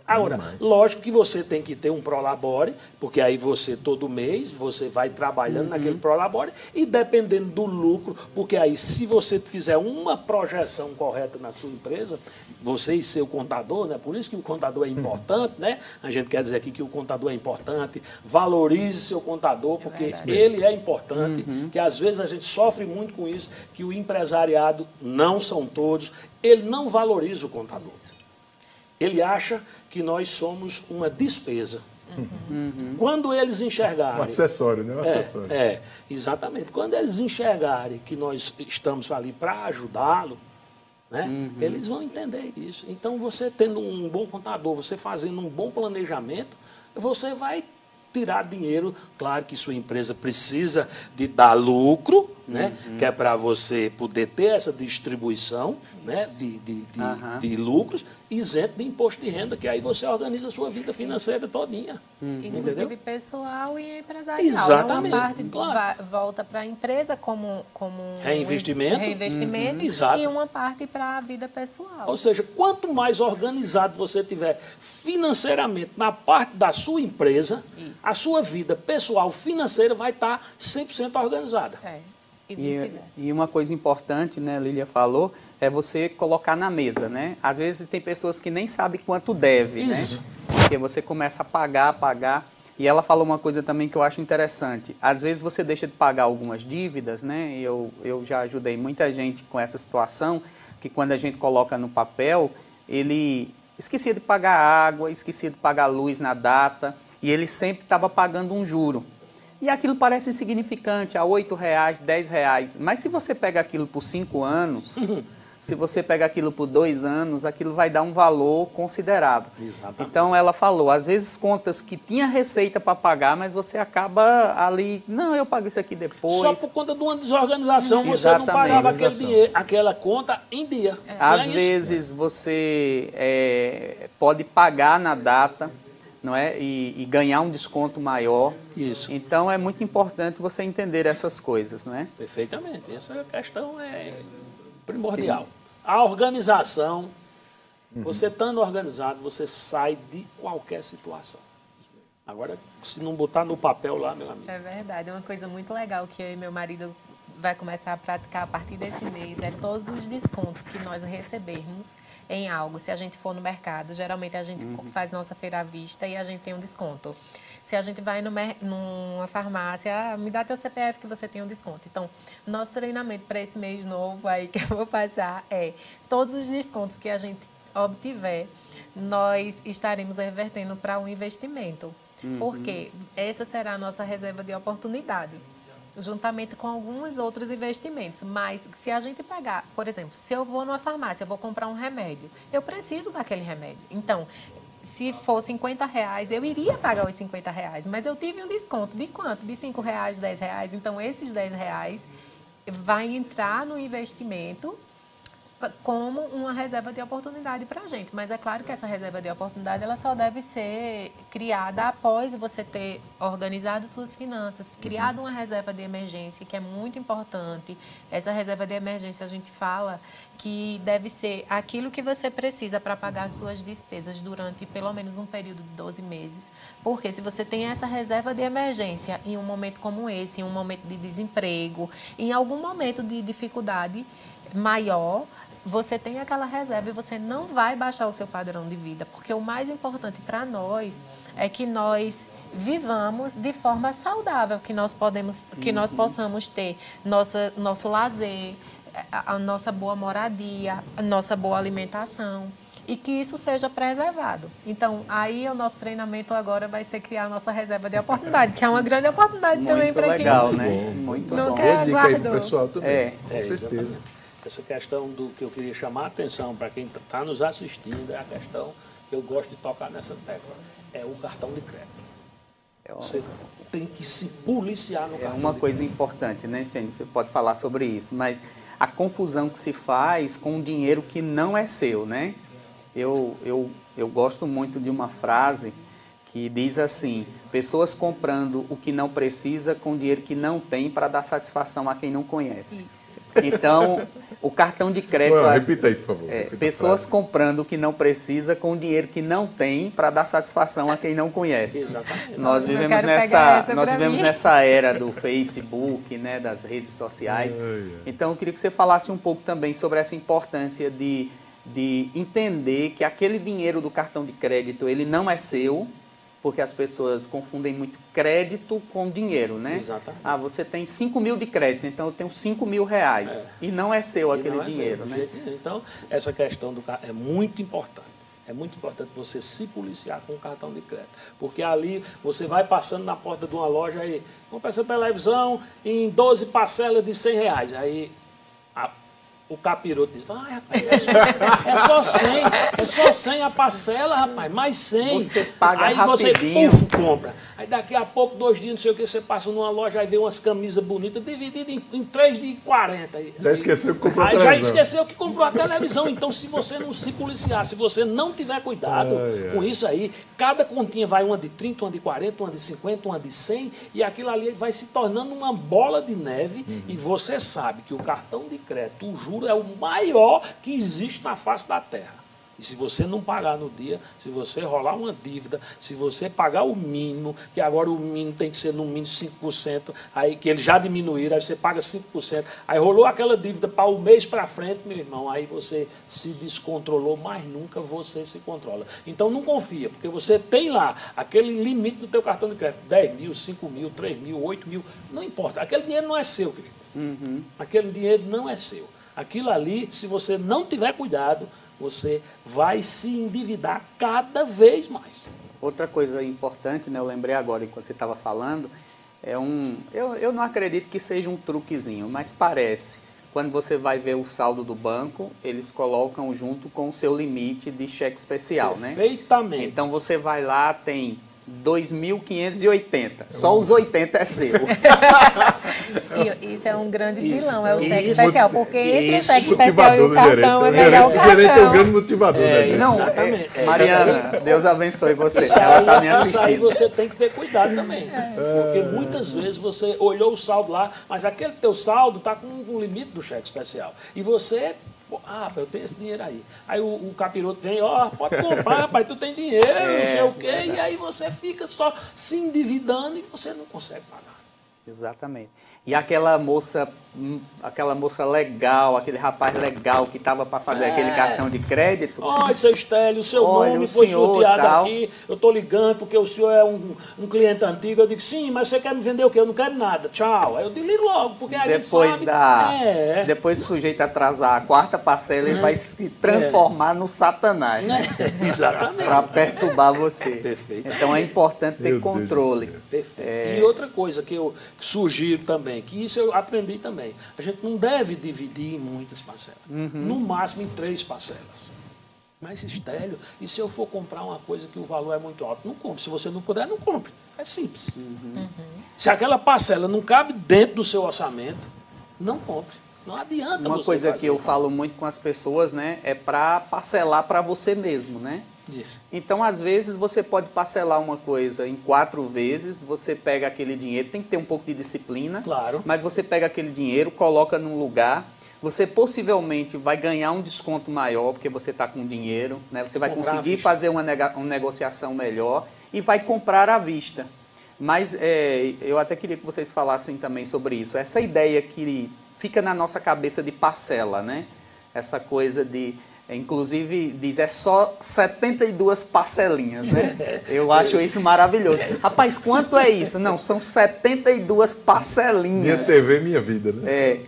Agora, lógico que você tem que ter um prolabore, porque aí você todo mês você vai trabalhando uhum. naquele prolabore e dependendo do lucro, porque aí se você fizer uma projeção correta na sua empresa, você e seu contador, né? Por isso que o contador é importante, né? A gente quer dizer aqui que o contador é importante, valorize seu contador, porque é ele é importante, uhum. que às vezes a gente sofre muito com isso, que o empresariado não são todos, ele não valoriza o contador. Isso. Ele acha que nós somos uma despesa. Uhum. Quando eles enxergarem. Um acessório, né? Um é, acessório. É, exatamente. Quando eles enxergarem que nós estamos ali para ajudá-lo, né? Uhum. eles vão entender isso. Então, você tendo um bom contador, você fazendo um bom planejamento, você vai tirar dinheiro. Claro que sua empresa precisa de dar lucro, né? Uhum. que é para você poder ter essa distribuição né? de, de, de, uhum. de, lucros, isento de imposto de renda, que aí você organiza a sua vida financeira todinha. Uhum. Inclusive entendeu? pessoal e empresarial. Exatamente. Uma parte claro. volta para a empresa como, como reinvestimento, um reinvestimento uhum. e uma parte para a vida pessoal. Ou seja, quanto mais organizado você tiver financeiramente na parte da sua empresa, Isso. A sua vida pessoal financeira vai estar 100% organizada. É. E, e, uma coisa importante, né, a Lília falou, é você colocar na mesa, né? Às vezes tem pessoas que nem sabem quanto deve, né? Isso. né? Porque você começa a pagar, pagar. E ela falou uma coisa também que eu acho interessante. Às vezes você deixa de pagar algumas dívidas, né? Eu, eu já ajudei muita gente com essa situação, que quando a gente coloca no papel, ele esquecia de pagar água, esquecia de pagar luz na data, e ele sempre estava pagando um juro. E aquilo parece insignificante, a R$ reais, R$ reais. Mas se você pega aquilo por cinco anos, *laughs* se você pega aquilo por dois anos, aquilo vai dar um valor considerável. Exatamente. Então ela falou, às vezes contas que tinha receita para pagar, mas você acaba ali, não, eu pago isso aqui depois. Só por conta de uma desorganização, você não pagava aquele dinheiro, aquela conta em dia. É. Às é vezes você é, pode pagar na data não é? E, e, ganhar um desconto maior. Isso. Então é muito importante você entender essas coisas, não é? Perfeitamente. Essa questão é primordial. A organização, uhum. você estando organizado, você sai de qualquer situação. Agora, se não botar no papel lá, meu amigo. É verdade. É uma coisa muito legal que eu e meu marido vai começar a praticar a partir desse mês é todos os descontos que nós recebermos em algo. Se a gente for no mercado, geralmente a gente uhum. faz nossa feira à vista e a gente tem um desconto. Se a gente vai numa farmácia, ah, me dá teu CPF que você tem um desconto. Então, nosso treinamento para esse mês novo aí que eu vou passar é todos os descontos que a gente obtiver, nós estaremos revertendo para um investimento. Uhum. Porque essa será a nossa reserva de oportunidade juntamente com alguns outros investimentos. Mas se a gente pegar, por exemplo, se eu vou numa farmácia, eu vou comprar um remédio, eu preciso daquele remédio. Então, se for 50 reais, eu iria pagar os 50 reais, mas eu tive um desconto de quanto? De 5 reais, 10 reais. Então, esses 10 reais vai entrar no investimento como uma reserva de oportunidade para a gente. Mas é claro que essa reserva de oportunidade ela só deve ser criada após você ter organizado suas finanças, criado uma reserva de emergência, que é muito importante. Essa reserva de emergência a gente fala que deve ser aquilo que você precisa para pagar suas despesas durante pelo menos um período de 12 meses. Porque se você tem essa reserva de emergência em um momento como esse, em um momento de desemprego, em algum momento de dificuldade maior, você tem aquela reserva e você não vai baixar o seu padrão de vida, porque o mais importante para nós é que nós vivamos de forma saudável, que nós podemos, que nós uhum. possamos ter nossa, nosso lazer, a, a nossa boa moradia, a nossa boa alimentação e que isso seja preservado. Então, aí o nosso treinamento agora vai ser criar a nossa reserva de oportunidade, que é uma grande oportunidade Muito também para quem legal, né? Muito não bom. quer Boa dica aí pro pessoal também, é, com é, certeza. Exatamente essa questão do que eu queria chamar a atenção para quem está nos assistindo é a questão que eu gosto de tocar nessa tecla, é o cartão de crédito. É Você tem que se policiar no é cartão. É uma coisa crédito. importante, né, Xênio? Você pode falar sobre isso, mas a confusão que se faz com o dinheiro que não é seu, né? Eu, eu, eu gosto muito de uma frase que diz assim: pessoas comprando o que não precisa com dinheiro que não tem para dar satisfação a quem não conhece. Isso. Então, o cartão de crédito. Ué, repita aí, por favor. É, pessoas comprando o que não precisa com dinheiro que não tem para dar satisfação a quem não conhece. Exatamente. Nós vivemos nessa, nós vivemos nessa era do Facebook, né, das redes sociais. Então, eu queria que você falasse um pouco também sobre essa importância de, de entender que aquele dinheiro do cartão de crédito ele não é seu porque as pessoas confundem muito crédito com dinheiro, né? Exatamente. Ah, você tem 5 mil de crédito, então eu tenho 5 mil reais. É. E não é seu e aquele é dinheiro, seu, né? Então, essa questão do é muito importante. É muito importante você se policiar com o cartão de crédito. Porque ali você vai passando na porta de uma loja e compra essa televisão em 12 parcelas de 100 reais. Aí o capiroto diz, vai, rapaz, é só, é só 100, é só 100 a parcela, rapaz, mais 100. Você paga aí rapidinho. você, puf, compra. Aí daqui a pouco, dois dias, não sei o que, você passa numa loja, aí vê umas camisas bonitas, divididas em, em 3 de 40. Aí, Já esqueceu que comprou a Aí já televisão. esqueceu que comprou a televisão. Então, se você não se policiar, se você não tiver cuidado Ai, ai. com isso aí, cada continha vai uma de 30, uma de 40, uma de 50, uma de 100, e aquilo ali vai se tornando uma bola de neve. Uhum. E você sabe que o cartão de crédito, o juro, é o maior que existe na face da terra. E se você não pagar no dia, se você rolar uma dívida, se você pagar o mínimo, que agora o mínimo tem que ser no mínimo 5%, aí que eles já diminuíram, aí você paga 5%, aí rolou aquela dívida para o mês para frente, meu irmão, aí você se descontrolou, mas nunca você se controla. Então não confia, porque você tem lá aquele limite do teu cartão de crédito, 10 mil, 5 mil, 3 mil, 8 mil, não importa, aquele dinheiro não é seu, querido. Aquele dinheiro não é seu. Aquilo ali, se você não tiver cuidado, você vai se endividar cada vez mais. Outra coisa importante, né, eu lembrei agora enquanto você estava falando, é um. Eu, eu não acredito que seja um truquezinho, mas parece. Quando você vai ver o saldo do banco, eles colocam junto com o seu limite de cheque especial, né? Perfeitamente. Então você vai lá, tem 2.580. Só os 80 é seu. *laughs* E isso é um grande Isso, vilão, é o cheque isso. especial. Porque entre o Isso. cheque especial e o cartão é melhor o O gerente é o cartão. grande motivador, É, né? Não, Exatamente. é- Mariana, Deus abençoe você. Isso Ela está me aí, isso aí assistindo. você tem que ter cuidado também. Porque muitas vezes você olhou o saldo lá, mas aquele teu saldo está com um limite do cheque especial. E você. Ah, rapaz, eu tenho esse dinheiro aí. Aí o, o capiroto vem, ó, pode comprar, rapaz, tu tem dinheiro, não sei o quê. E aí você fica só se endividando e você não consegue pagar. Exatamente. E aquela moça, hum, aquela moça legal, aquele rapaz legal que estava para fazer É. aquele cartão de crédito. Olha, seu Estélio, o seu Olha, nome o foi sorteado tal. aqui. Eu estou ligando porque o senhor é um, um cliente antigo. Eu digo, sim, mas você quer me vender o quê? Eu não quero nada. Tchau. Aí eu desligo logo, porque a gente Depois sabe. da, É. depois do sujeito atrasar a quarta parcela, ele vai se transformar no satanás, né? *laughs* Exatamente. Para perturbar você. Perfeito. Então é importante ter Meu controle. Perfeito. É. E outra coisa que eu sugiro também, que isso eu aprendi também. A gente não deve dividir em muitas parcelas. Uhum. No máximo em três parcelas. Mas, Estélio, e se eu for comprar uma coisa que o valor é muito alto? Não compre. Se você não puder, não compre. É simples. Uhum. Se aquela parcela não cabe dentro do seu orçamento, não compre. Não adianta Uma coisa fazer. que eu falo muito com as pessoas, né, é para parcelar para você mesmo, né? Disso. Então, às vezes, você pode parcelar uma coisa em quatro vezes, você pega aquele dinheiro, tem que ter um pouco de disciplina, Claro. mas você pega aquele dinheiro, coloca num lugar, você possivelmente vai ganhar um desconto maior, porque você está com dinheiro, né? você vai Comprar conseguir fazer uma, nega- uma negociação melhor e vai comprar à vista. Mas é, eu até queria que vocês falassem também sobre isso. Essa ideia que fica na nossa cabeça de parcela, né? Essa coisa de. Inclusive, diz, é só 72 parcelinhas, né? Eu acho isso maravilhoso. Rapaz, quanto é isso? Não, são 72 parcelinhas. Minha TV, minha vida, né? É.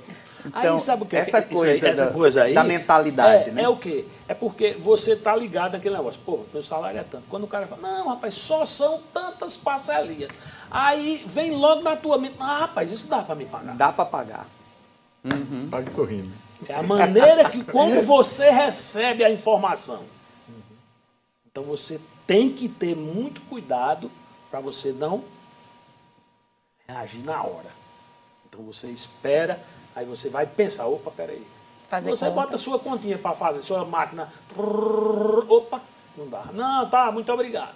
Então, aí sabe o que essa isso aí- coisa, essa da, coisa aí da mentalidade, é, né? É o quê? É porque você tá ligado naquele negócio. Pô, meu salário é tanto. Quando o cara fala, não, rapaz, só são tantas parcelinhas. Aí vem logo na tua mente, ah, rapaz, isso dá para me pagar. Dá para pagar. Pague sorrindo. É a maneira que, como você recebe a informação. Então você tem que ter muito cuidado para você não reagir na hora. Então você espera, aí você vai pensar, opa, peraí. Fazer você conta. bota a sua continha para fazer, sua máquina. Opa, não dá. Não, tá, muito obrigado.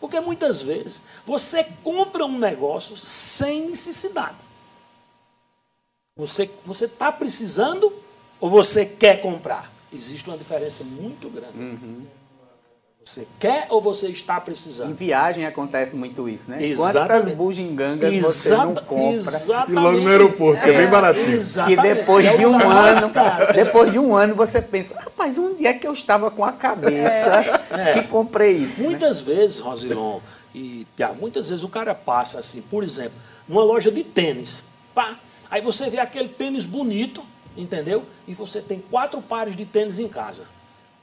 Porque muitas vezes você compra um negócio sem necessidade. Você você está precisando ou você quer comprar? Existe uma diferença muito grande. Uhum. Você quer ou você está Em precisando? viagem acontece muito isso, né? Exatamente. Quantas bugigangas você não compra? exatamente. E logo no aeroporto, que é bem baratinho. Que Exatamente. depois É de um ano, depois de um ano você pensa, rapaz, onde é que eu estava com a cabeça É. que comprei isso? né? Muitas vezes, Rosilon e Tiago, muitas vezes o cara passa assim, por exemplo, numa loja de tênis. Pá, aí você vê aquele tênis bonito, entendeu? E você tem quatro pares de tênis em casa.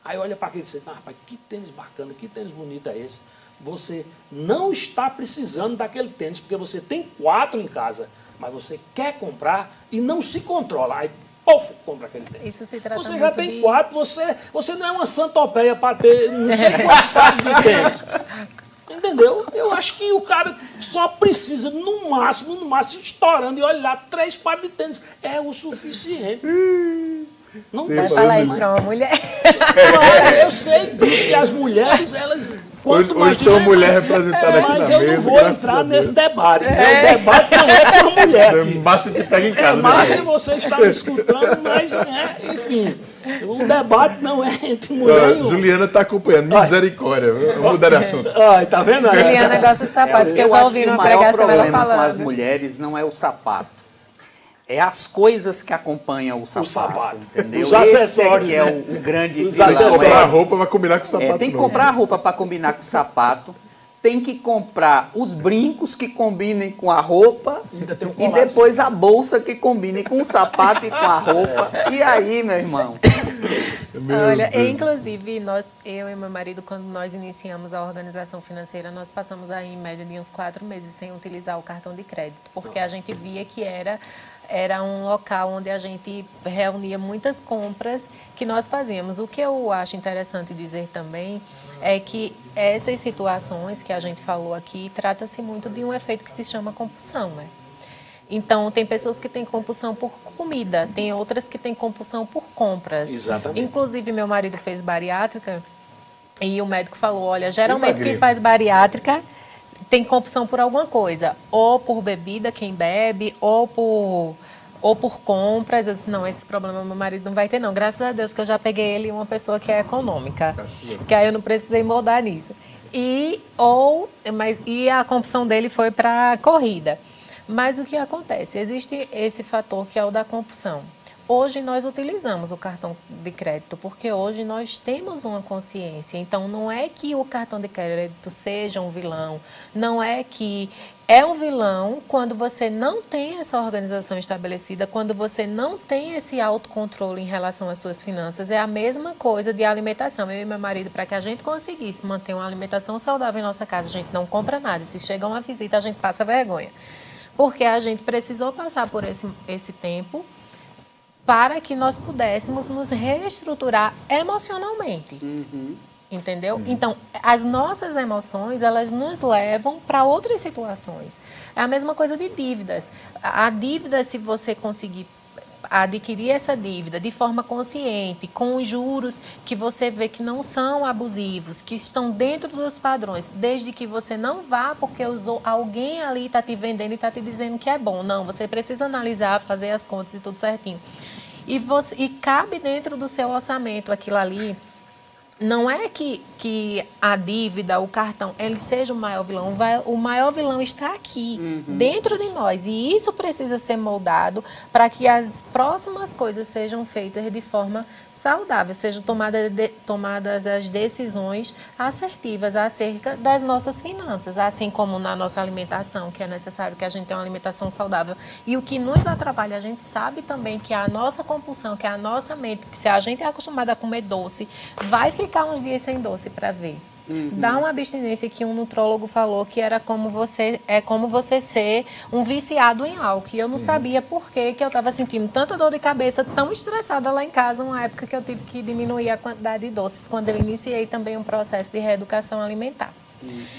Aí olha para aquele e diz, ah, rapaz, que tênis bacana, que tênis bonito é esse? Você não está precisando daquele tênis, porque você tem quatro em casa, mas você quer comprar e não se controla. Aí Puf, compra aquele tênis. Isso se trata Você já tem de- quatro, você, você não é uma santopeia para ter não sei quantos pares de tênis. *laughs* Entendeu? Eu acho que o cara só precisa, no máximo, no máximo, estourando e olhar três pares de tênis. É o suficiente. Não Sim, Vai falar isso pra uma mulher. Olha, eu sei disso que as mulheres, elas. Hoje, quanto mais hoje tem uma mulher representada É, aqui mas na eu mesa. não vou entrar nesse debate. porque O debate não é com a mulher aqui. Márcia te pega em casa. É, né? se você está me escutando, mas, é, enfim, o debate não é entre mulher e homem. Juliana está acompanhando. Misericórdia. Vamos mudar de assunto. Ai, tá vendo? Juliana gosta de sapato, porque eu eu já ouvi que o numa maior pregação ela problema com as falando. mulheres não é o sapato. É as coisas que acompanham o sapato. sapato. Entendeu? Os Esse acessórios, é, que é o, o grande Os vilão. Tem que acessórios. comprar É- a roupa, vai combinar com o sapato. É, tem que novo. comprar a roupa para combinar com o sapato. Tem que comprar os brincos que combinem com a roupa. Ainda tem um e depois a bolsa que combine com o sapato e com a roupa. E aí, meu irmão? Meu Olha, Deus. inclusive, nós, eu e meu marido, quando nós iniciamos a organização financeira, nós passamos aí em média de uns quatro meses sem utilizar o cartão de crédito, porque a gente via que era, era um local onde a gente reunia muitas compras que nós fazíamos. O que eu acho interessante dizer também é que essas situações que a gente falou aqui trata-se muito de um efeito que se chama compulsão, né? Então, tem pessoas que têm compulsão por comida, tem outras que têm compulsão por compras. Exatamente. Inclusive, meu marido fez bariátrica e o médico falou: olha, geralmente quem faz bariátrica tem compulsão por alguma coisa, ou por bebida, quem bebe, ou por ou por compras. Eu disse: não, esse problema meu marido não vai ter, não. Graças a Deus que eu já peguei ele uma pessoa que é econômica, que aí eu não precisei moldar nisso. E ou mas e a compulsão dele foi para corrida. Mas o que acontece? Existe esse fator que é o da compulsão. Hoje nós utilizamos o cartão de crédito porque hoje nós temos uma consciência. Então não é que o cartão de crédito seja um vilão, não é que é um vilão quando você não tem essa organização estabelecida, quando você não tem esse autocontrole em relação às suas finanças. É a mesma coisa de alimentação. Eu e meu marido, para que a gente conseguisse manter uma alimentação saudável em nossa casa, a gente não compra nada. Se chega uma visita, a gente passa vergonha porque a gente precisou passar por esse, esse tempo para que nós pudéssemos nos reestruturar emocionalmente. Entendeu? Então, as nossas emoções, elas nos levam para outras situações. É a mesma coisa de dívidas. A a dívida, se você conseguir adquirir essa dívida de forma consciente, com os juros que você vê que não são abusivos, que estão dentro dos padrões, desde que você não vá porque usou, alguém ali está te vendendo e está te dizendo que é bom. Não, você precisa analisar, fazer as contas e tudo certinho. E, você, e cabe dentro do seu orçamento aquilo ali. Não é que, que a dívida, o cartão, ele seja o maior vilão. Vai- O maior vilão está aqui, dentro de nós. E isso precisa ser moldado para que as próximas coisas sejam feitas de forma saudável, sejam tomada de- tomadas as decisões assertivas acerca das nossas finanças, assim como na nossa alimentação, que é necessário que a gente tenha uma alimentação saudável. E o que nos atrapalha, a gente sabe também que a nossa compulsão, que a nossa mente, que se a gente é acostumado a comer doce, vai ficar uns dias sem doce para ver. Dá uma abstinência que um nutrólogo falou que era como você é como você ser um viciado em álcool. E eu não sabia por que que eu estava sentindo tanta dor de cabeça, tão estressada lá em casa, uma época que eu tive que diminuir a quantidade de doces, quando eu iniciei também um processo de reeducação alimentar.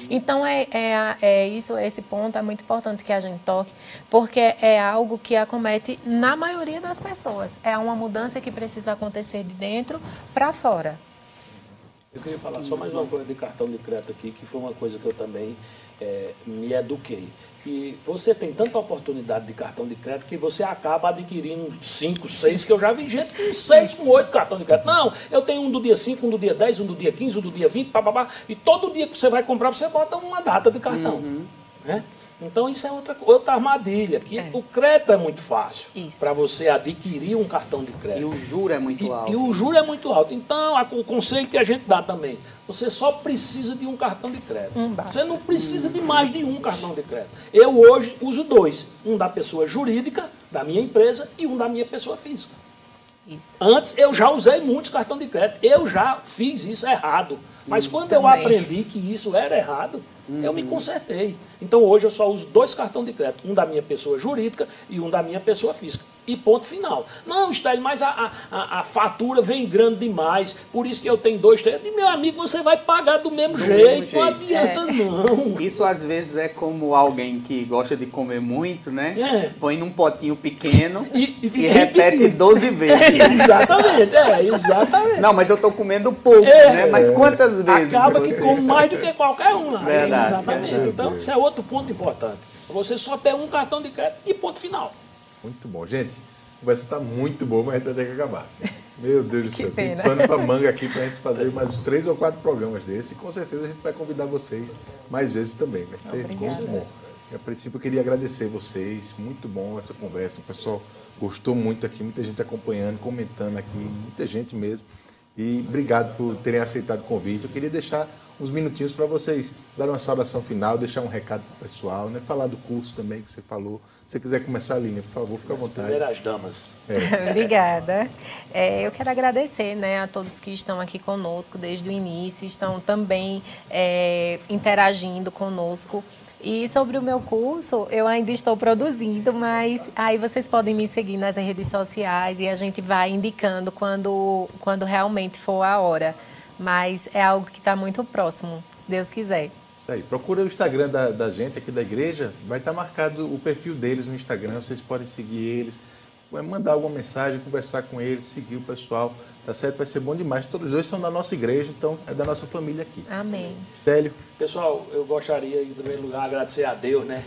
Então é, é, é isso, esse ponto é muito importante que a gente toque, porque é algo que acomete na maioria das pessoas. É uma mudança que precisa acontecer de dentro para fora. Eu queria falar só mais uma coisa de cartão de crédito aqui, que foi uma coisa que eu também eh, me eduquei. Que você tem tanta oportunidade de cartão de crédito que você acaba adquirindo cinco, seis, que eu já vi gente com seis, com oito cartão de crédito. Não, eu tenho um do dia 5, um do dia 10, um do dia 15, um do dia 20, bababá, e todo dia que você vai comprar, você bota uma data de cartão. Né? Então isso é outra, outra armadilha, que É. o crédito é muito fácil Isso. para você adquirir um cartão de crédito. E o juro é muito E, alto. e o juro é muito alto. Então, a- o conselho que a gente dá também, você só precisa de um cartão de crédito. Um você não precisa de mais de um cartão de crédito. Eu hoje uso dois. Um da pessoa jurídica, da minha empresa, e um da minha pessoa física. Isso. Antes eu já usei muitos cartões de crédito. Eu já fiz isso errado. Mas quando eu também. aprendi que isso era errado, eu me consertei. Então hoje eu só uso dois cartões de crédito. Um da minha pessoa jurídica e um da minha pessoa física. E ponto final. Não, Stélio, mas a, a, a, fatura vem grande demais, por isso que eu tenho dois, três. meu amigo, você vai pagar do mesmo, do jeito, mesmo jeito, não adianta é. não. Isso às vezes é como alguém que gosta de comer muito, né? É. Põe num potinho pequeno e, e, e repete 12 *laughs* vezes. É, exatamente, é, exatamente. Não, mas eu estou comendo pouco, é. né? Mas quantas vezes? Acaba que come mais do que qualquer um. Né? Verdade. Exatamente. Então, isso é outro ponto importante. Você só tem um cartão de crédito e ponto final. Muito bom. Gente, a conversa está muito boa, mas a gente vai ter que acabar. Meu Deus do *laughs* céu, tem pano para manga aqui para a gente fazer mais três ou quatro programas desse. E com certeza a gente vai convidar vocês mais vezes também. Vai ser muito bom. a princípio eu queria agradecer vocês, muito bom essa conversa. O pessoal gostou muito aqui, muita gente acompanhando, comentando aqui, muita gente mesmo. E obrigado por terem aceitado o convite. Eu queria deixar uns minutinhos para vocês dar uma saudação final, deixar um recado para o pessoal, né? falar do curso também que você falou. Se você quiser começar a linha, por favor, fique à vontade. Primeiras damas. É. *laughs* Obrigada. É, eu quero agradecer né, a todos que estão aqui conosco desde o início, estão também é, interagindo conosco. E sobre o meu curso, eu ainda estou produzindo, mas aí vocês podem me seguir nas redes sociais e a gente vai indicando quando, quando realmente for a hora. Mas é algo que está muito próximo, se Deus quiser. Isso aí. Procura o Instagram da, da gente aqui da igreja, vai estar tá marcado o perfil deles no Instagram, vocês podem seguir eles mandar alguma mensagem, conversar com eles, seguir o pessoal, tá certo? Vai ser bom demais. Todos os dois são da nossa igreja, então é da nossa família aqui. Amém. Estélio. Pessoal, eu gostaria, em primeiro lugar, agradecer a Deus, né?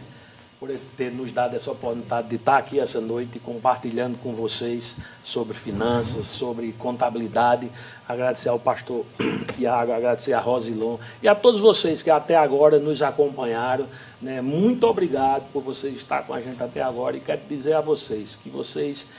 Por ter nos dado essa oportunidade de estar aqui essa noite compartilhando com vocês sobre finanças, sobre contabilidade. Agradecer ao pastor *clears throat* Tiago, agradecer a Rosilon e a todos vocês que até agora nos acompanharam. Né? Muito obrigado por vocês estar com a gente até agora e quero dizer a vocês que vocês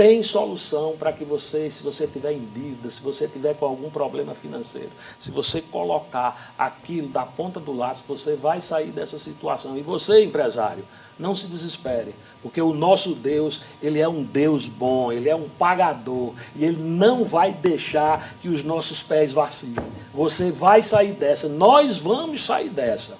tem solução para que você, se você tiver em dívida, se você tiver com algum problema financeiro, se você colocar aquilo da ponta do lápis, você vai sair dessa situação. E você, empresário, não se desespere, porque o nosso Deus, ele é um Deus bom, ele é um pagador e ele não vai deixar que os nossos pés vacilem. Você vai sair dessa, nós vamos sair dessa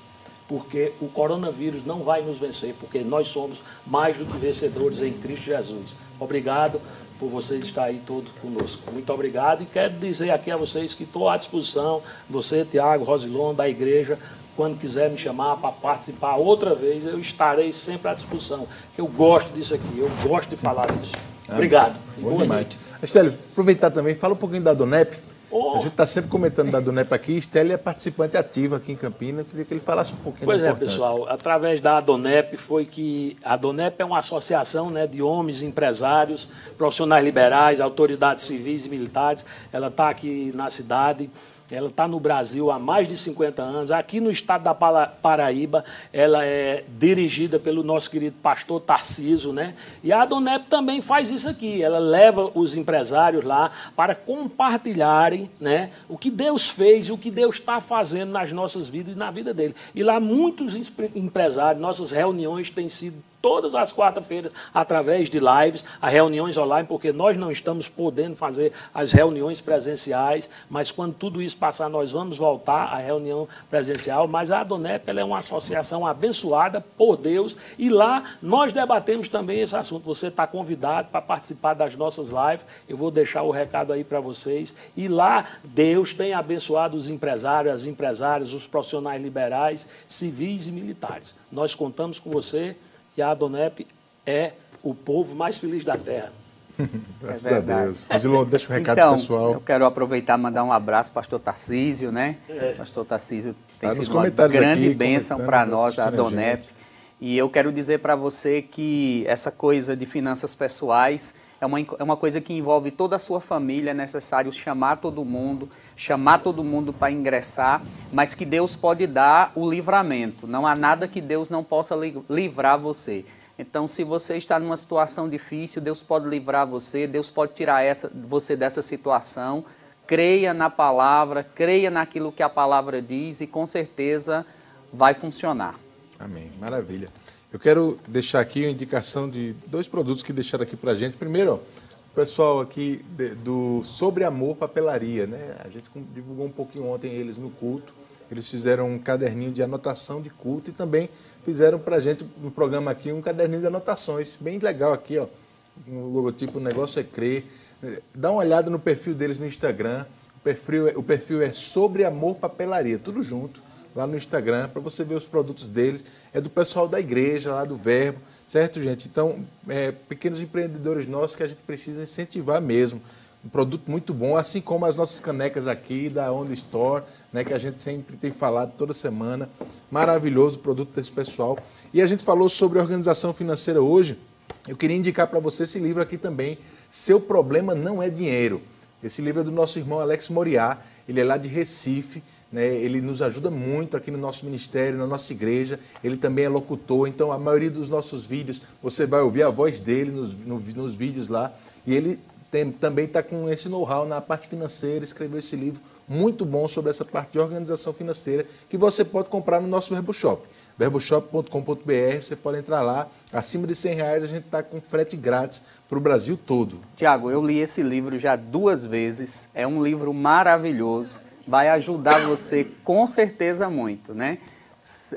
porque o coronavírus não vai nos vencer, porque nós somos mais do que vencedores em Cristo Jesus. Obrigado por vocês estar aí todos conosco. Muito obrigado e quero dizer aqui a vocês que estou à disposição, você, Tiago, Rosilon, da igreja, quando quiser me chamar para participar outra vez, eu estarei sempre à disposição. Eu gosto disso aqui, eu gosto de falar disso. Obrigado. Boa noite. Estélio, aproveitar também, fala um pouquinho da Donep. Oh. A gente está sempre comentando da Donep aqui. Estela é participante ativa aqui em Campinas. Eu queria que ele falasse um pouquinho pois é, pessoal. Através da Adonep foi que... A Adonep é uma associação né, de homens empresários, profissionais liberais, autoridades civis e militares. Ela está aqui na cidade. Ela está no Brasil há mais de 50 anos. Aqui no estado da Paraíba, ela é dirigida pelo nosso querido pastor Tarciso, né? E a Adonep também faz isso aqui. Ela leva os empresários lá para compartilharem né, o que Deus fez e o que Deus está fazendo nas nossas vidas e na vida dele. E lá muitos empresários, nossas reuniões têm sido todas as quarta-feiras através de lives, as reuniões online, porque nós não estamos podendo fazer as reuniões presenciais, mas quando tudo isso passar, nós vamos voltar à reunião presencial. Mas a Adonep é uma associação abençoada por Deus e lá nós debatemos também esse assunto. Você está convidado para participar das nossas lives, eu vou deixar o recado aí para vocês. E lá Deus tem abençoado os empresários, as empresárias, os profissionais liberais, civis e militares. Nós contamos com você que a Adonep é o povo mais feliz da terra. *laughs* Graças é a Deus. Rosilon, deixa o um recado então, pessoal. Eu quero aproveitar e mandar um abraço para o pastor Tarcísio, né? É. Pastor Tarcísio tem tá sido uma grande aqui, bênção para nós, a Adonep. E eu quero dizer para você que essa coisa de finanças pessoais é uma, é uma coisa que envolve toda a sua família, é necessário chamar todo mundo, chamar todo mundo para ingressar, mas que Deus pode dar o livramento. Não há nada que Deus não possa livrar você. Então, se você está numa situação difícil, Deus pode livrar você, Deus pode tirar essa, você dessa situação. Creia na palavra, creia naquilo que a palavra diz e com certeza vai funcionar. Amém. Maravilha. Eu quero deixar aqui uma indicação de dois produtos que deixaram aqui para a gente. Primeiro, o pessoal aqui de, do Sobre Amor Papelaria, né? A gente divulgou um pouquinho ontem eles no culto. Eles fizeram um caderninho de anotação de culto e também fizeram para a gente no programa aqui um caderninho de anotações, bem legal aqui, ó. o logotipo, o negócio é crer. Dá uma olhada no perfil deles no Instagram. O perfil, é, o perfil é sobre amor papelaria, tudo junto, lá no Instagram, para você ver os produtos deles. É do pessoal da igreja, lá do Verbo, certo, gente? Então, é, pequenos empreendedores nossos que a gente precisa incentivar mesmo. Um produto muito bom, assim como as nossas canecas aqui da Onda Store, né, que a gente sempre tem falado toda semana. Maravilhoso o produto desse pessoal. E a gente falou sobre organização financeira hoje. Eu queria indicar para você esse livro aqui também, Seu Problema Não É Dinheiro. Esse livro é do nosso irmão Alex Moriá, ele é lá de Recife, né? ele nos ajuda muito aqui no nosso ministério, na nossa igreja, ele também é locutor, então a maioria dos nossos vídeos, você vai ouvir a voz dele nos, nos vídeos lá, e ele tem, também está com esse know-how na parte financeira, escreveu esse livro muito bom sobre essa parte de organização financeira que você pode comprar no nosso Verboshop. verboshop.com.br, você pode entrar lá. Acima de 100 reais a gente está com frete grátis para o Brasil todo. Tiago, eu li esse livro já duas vezes. É um livro maravilhoso. Vai ajudar você com certeza muito, né?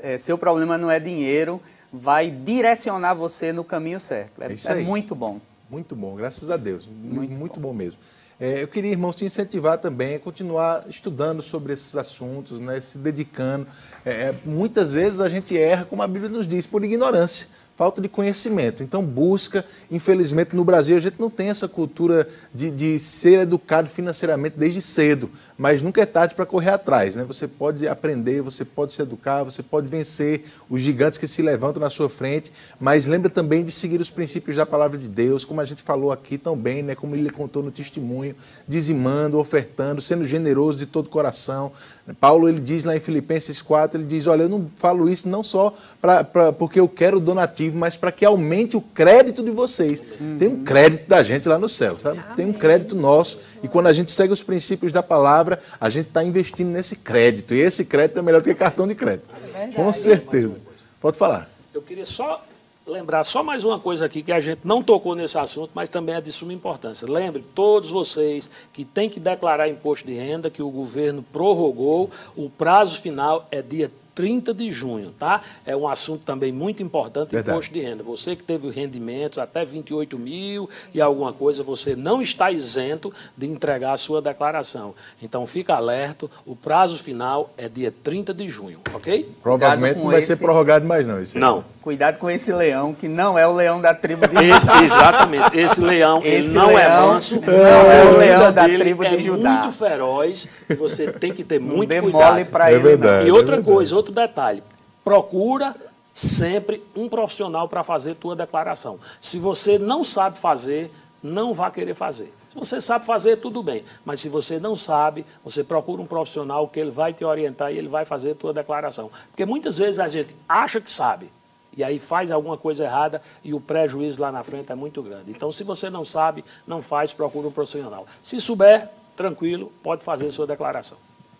É, seu problema não é dinheiro, vai direcionar você no caminho certo. É, é, é muito bom. Muito bom, graças a Deus. Muito, muito bom. bom. mesmo. É, eu queria, irmãos, te incentivar também a continuar estudando sobre esses assuntos, né, se dedicando. É, muitas vezes a gente erra, como a Bíblia nos diz, por ignorância falta de conhecimento. Então, busca. Infelizmente, no Brasil, a gente não tem essa cultura de, de ser educado financeiramente desde cedo, mas nunca é tarde para correr atrás. Né? Você pode aprender, você pode se educar, você pode vencer os gigantes que se levantam na sua frente, mas lembra também de seguir os princípios da palavra de Deus, como a gente falou aqui também, né? como ele contou no testemunho, dizimando, ofertando, sendo generoso de todo coração. Paulo, ele diz lá em Filipenses 4, ele diz, olha, eu não falo isso não só pra, pra porque eu quero donativo, mas para que aumente o crédito de vocês. Uhum. Tem um crédito da gente lá no céu, sabe? Amém. Tem um crédito nosso. E quando a gente segue os princípios da palavra, a gente está investindo nesse crédito. E esse crédito é melhor do que cartão de crédito. É Com certeza. Pode falar. Eu queria só lembrar só mais uma coisa aqui que a gente não tocou nesse assunto, mas também é de suma importância. Lembre todos vocês que tem que declarar imposto de renda, que o governo prorrogou, o prazo final é dia 30 de junho, tá? É um assunto também muito importante, Verdade. imposto de renda. Você que teve rendimentos até 28 mil e alguma coisa, você não está isento de entregar a sua declaração. Então, fica alerta, o prazo final é dia 30 de junho, ok? Provavelmente não vai esse... ser prorrogado mais não. Esse não. Cuidado com esse leão, que não é o leão da tribo de *laughs* Judá. exatamente. Esse leão, esse ele não é leão, é manso. Não é o leão da tribo de é Judá. É muito feroz. Você tem que ter muito Demole cuidado. para é ele. Verdade, e outra é coisa, outro detalhe. Procura sempre um profissional para fazer tua declaração. Se você não sabe fazer, não vá querer fazer. Se você sabe fazer, tudo bem. Mas se você não sabe, você procura um profissional que ele vai te orientar e ele vai fazer tua declaração. Porque muitas vezes a gente acha que sabe, e aí faz alguma coisa errada e o prejuízo lá na frente é muito grande. Então, se você não sabe, não faz, procura um profissional. Se souber, tranquilo, pode fazer sua declaração.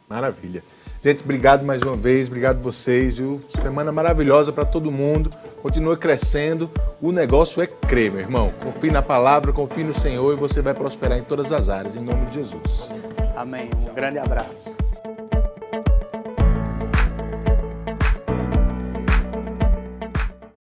Maravilha. Gente, obrigado mais uma vez, obrigado vocês, viu? Semana maravilhosa para todo mundo. Continua crescendo. O negócio é crer, meu irmão. Confie na palavra, confie no Senhor e você vai prosperar em todas as áreas, em nome de Jesus. Amém. Um grande abraço.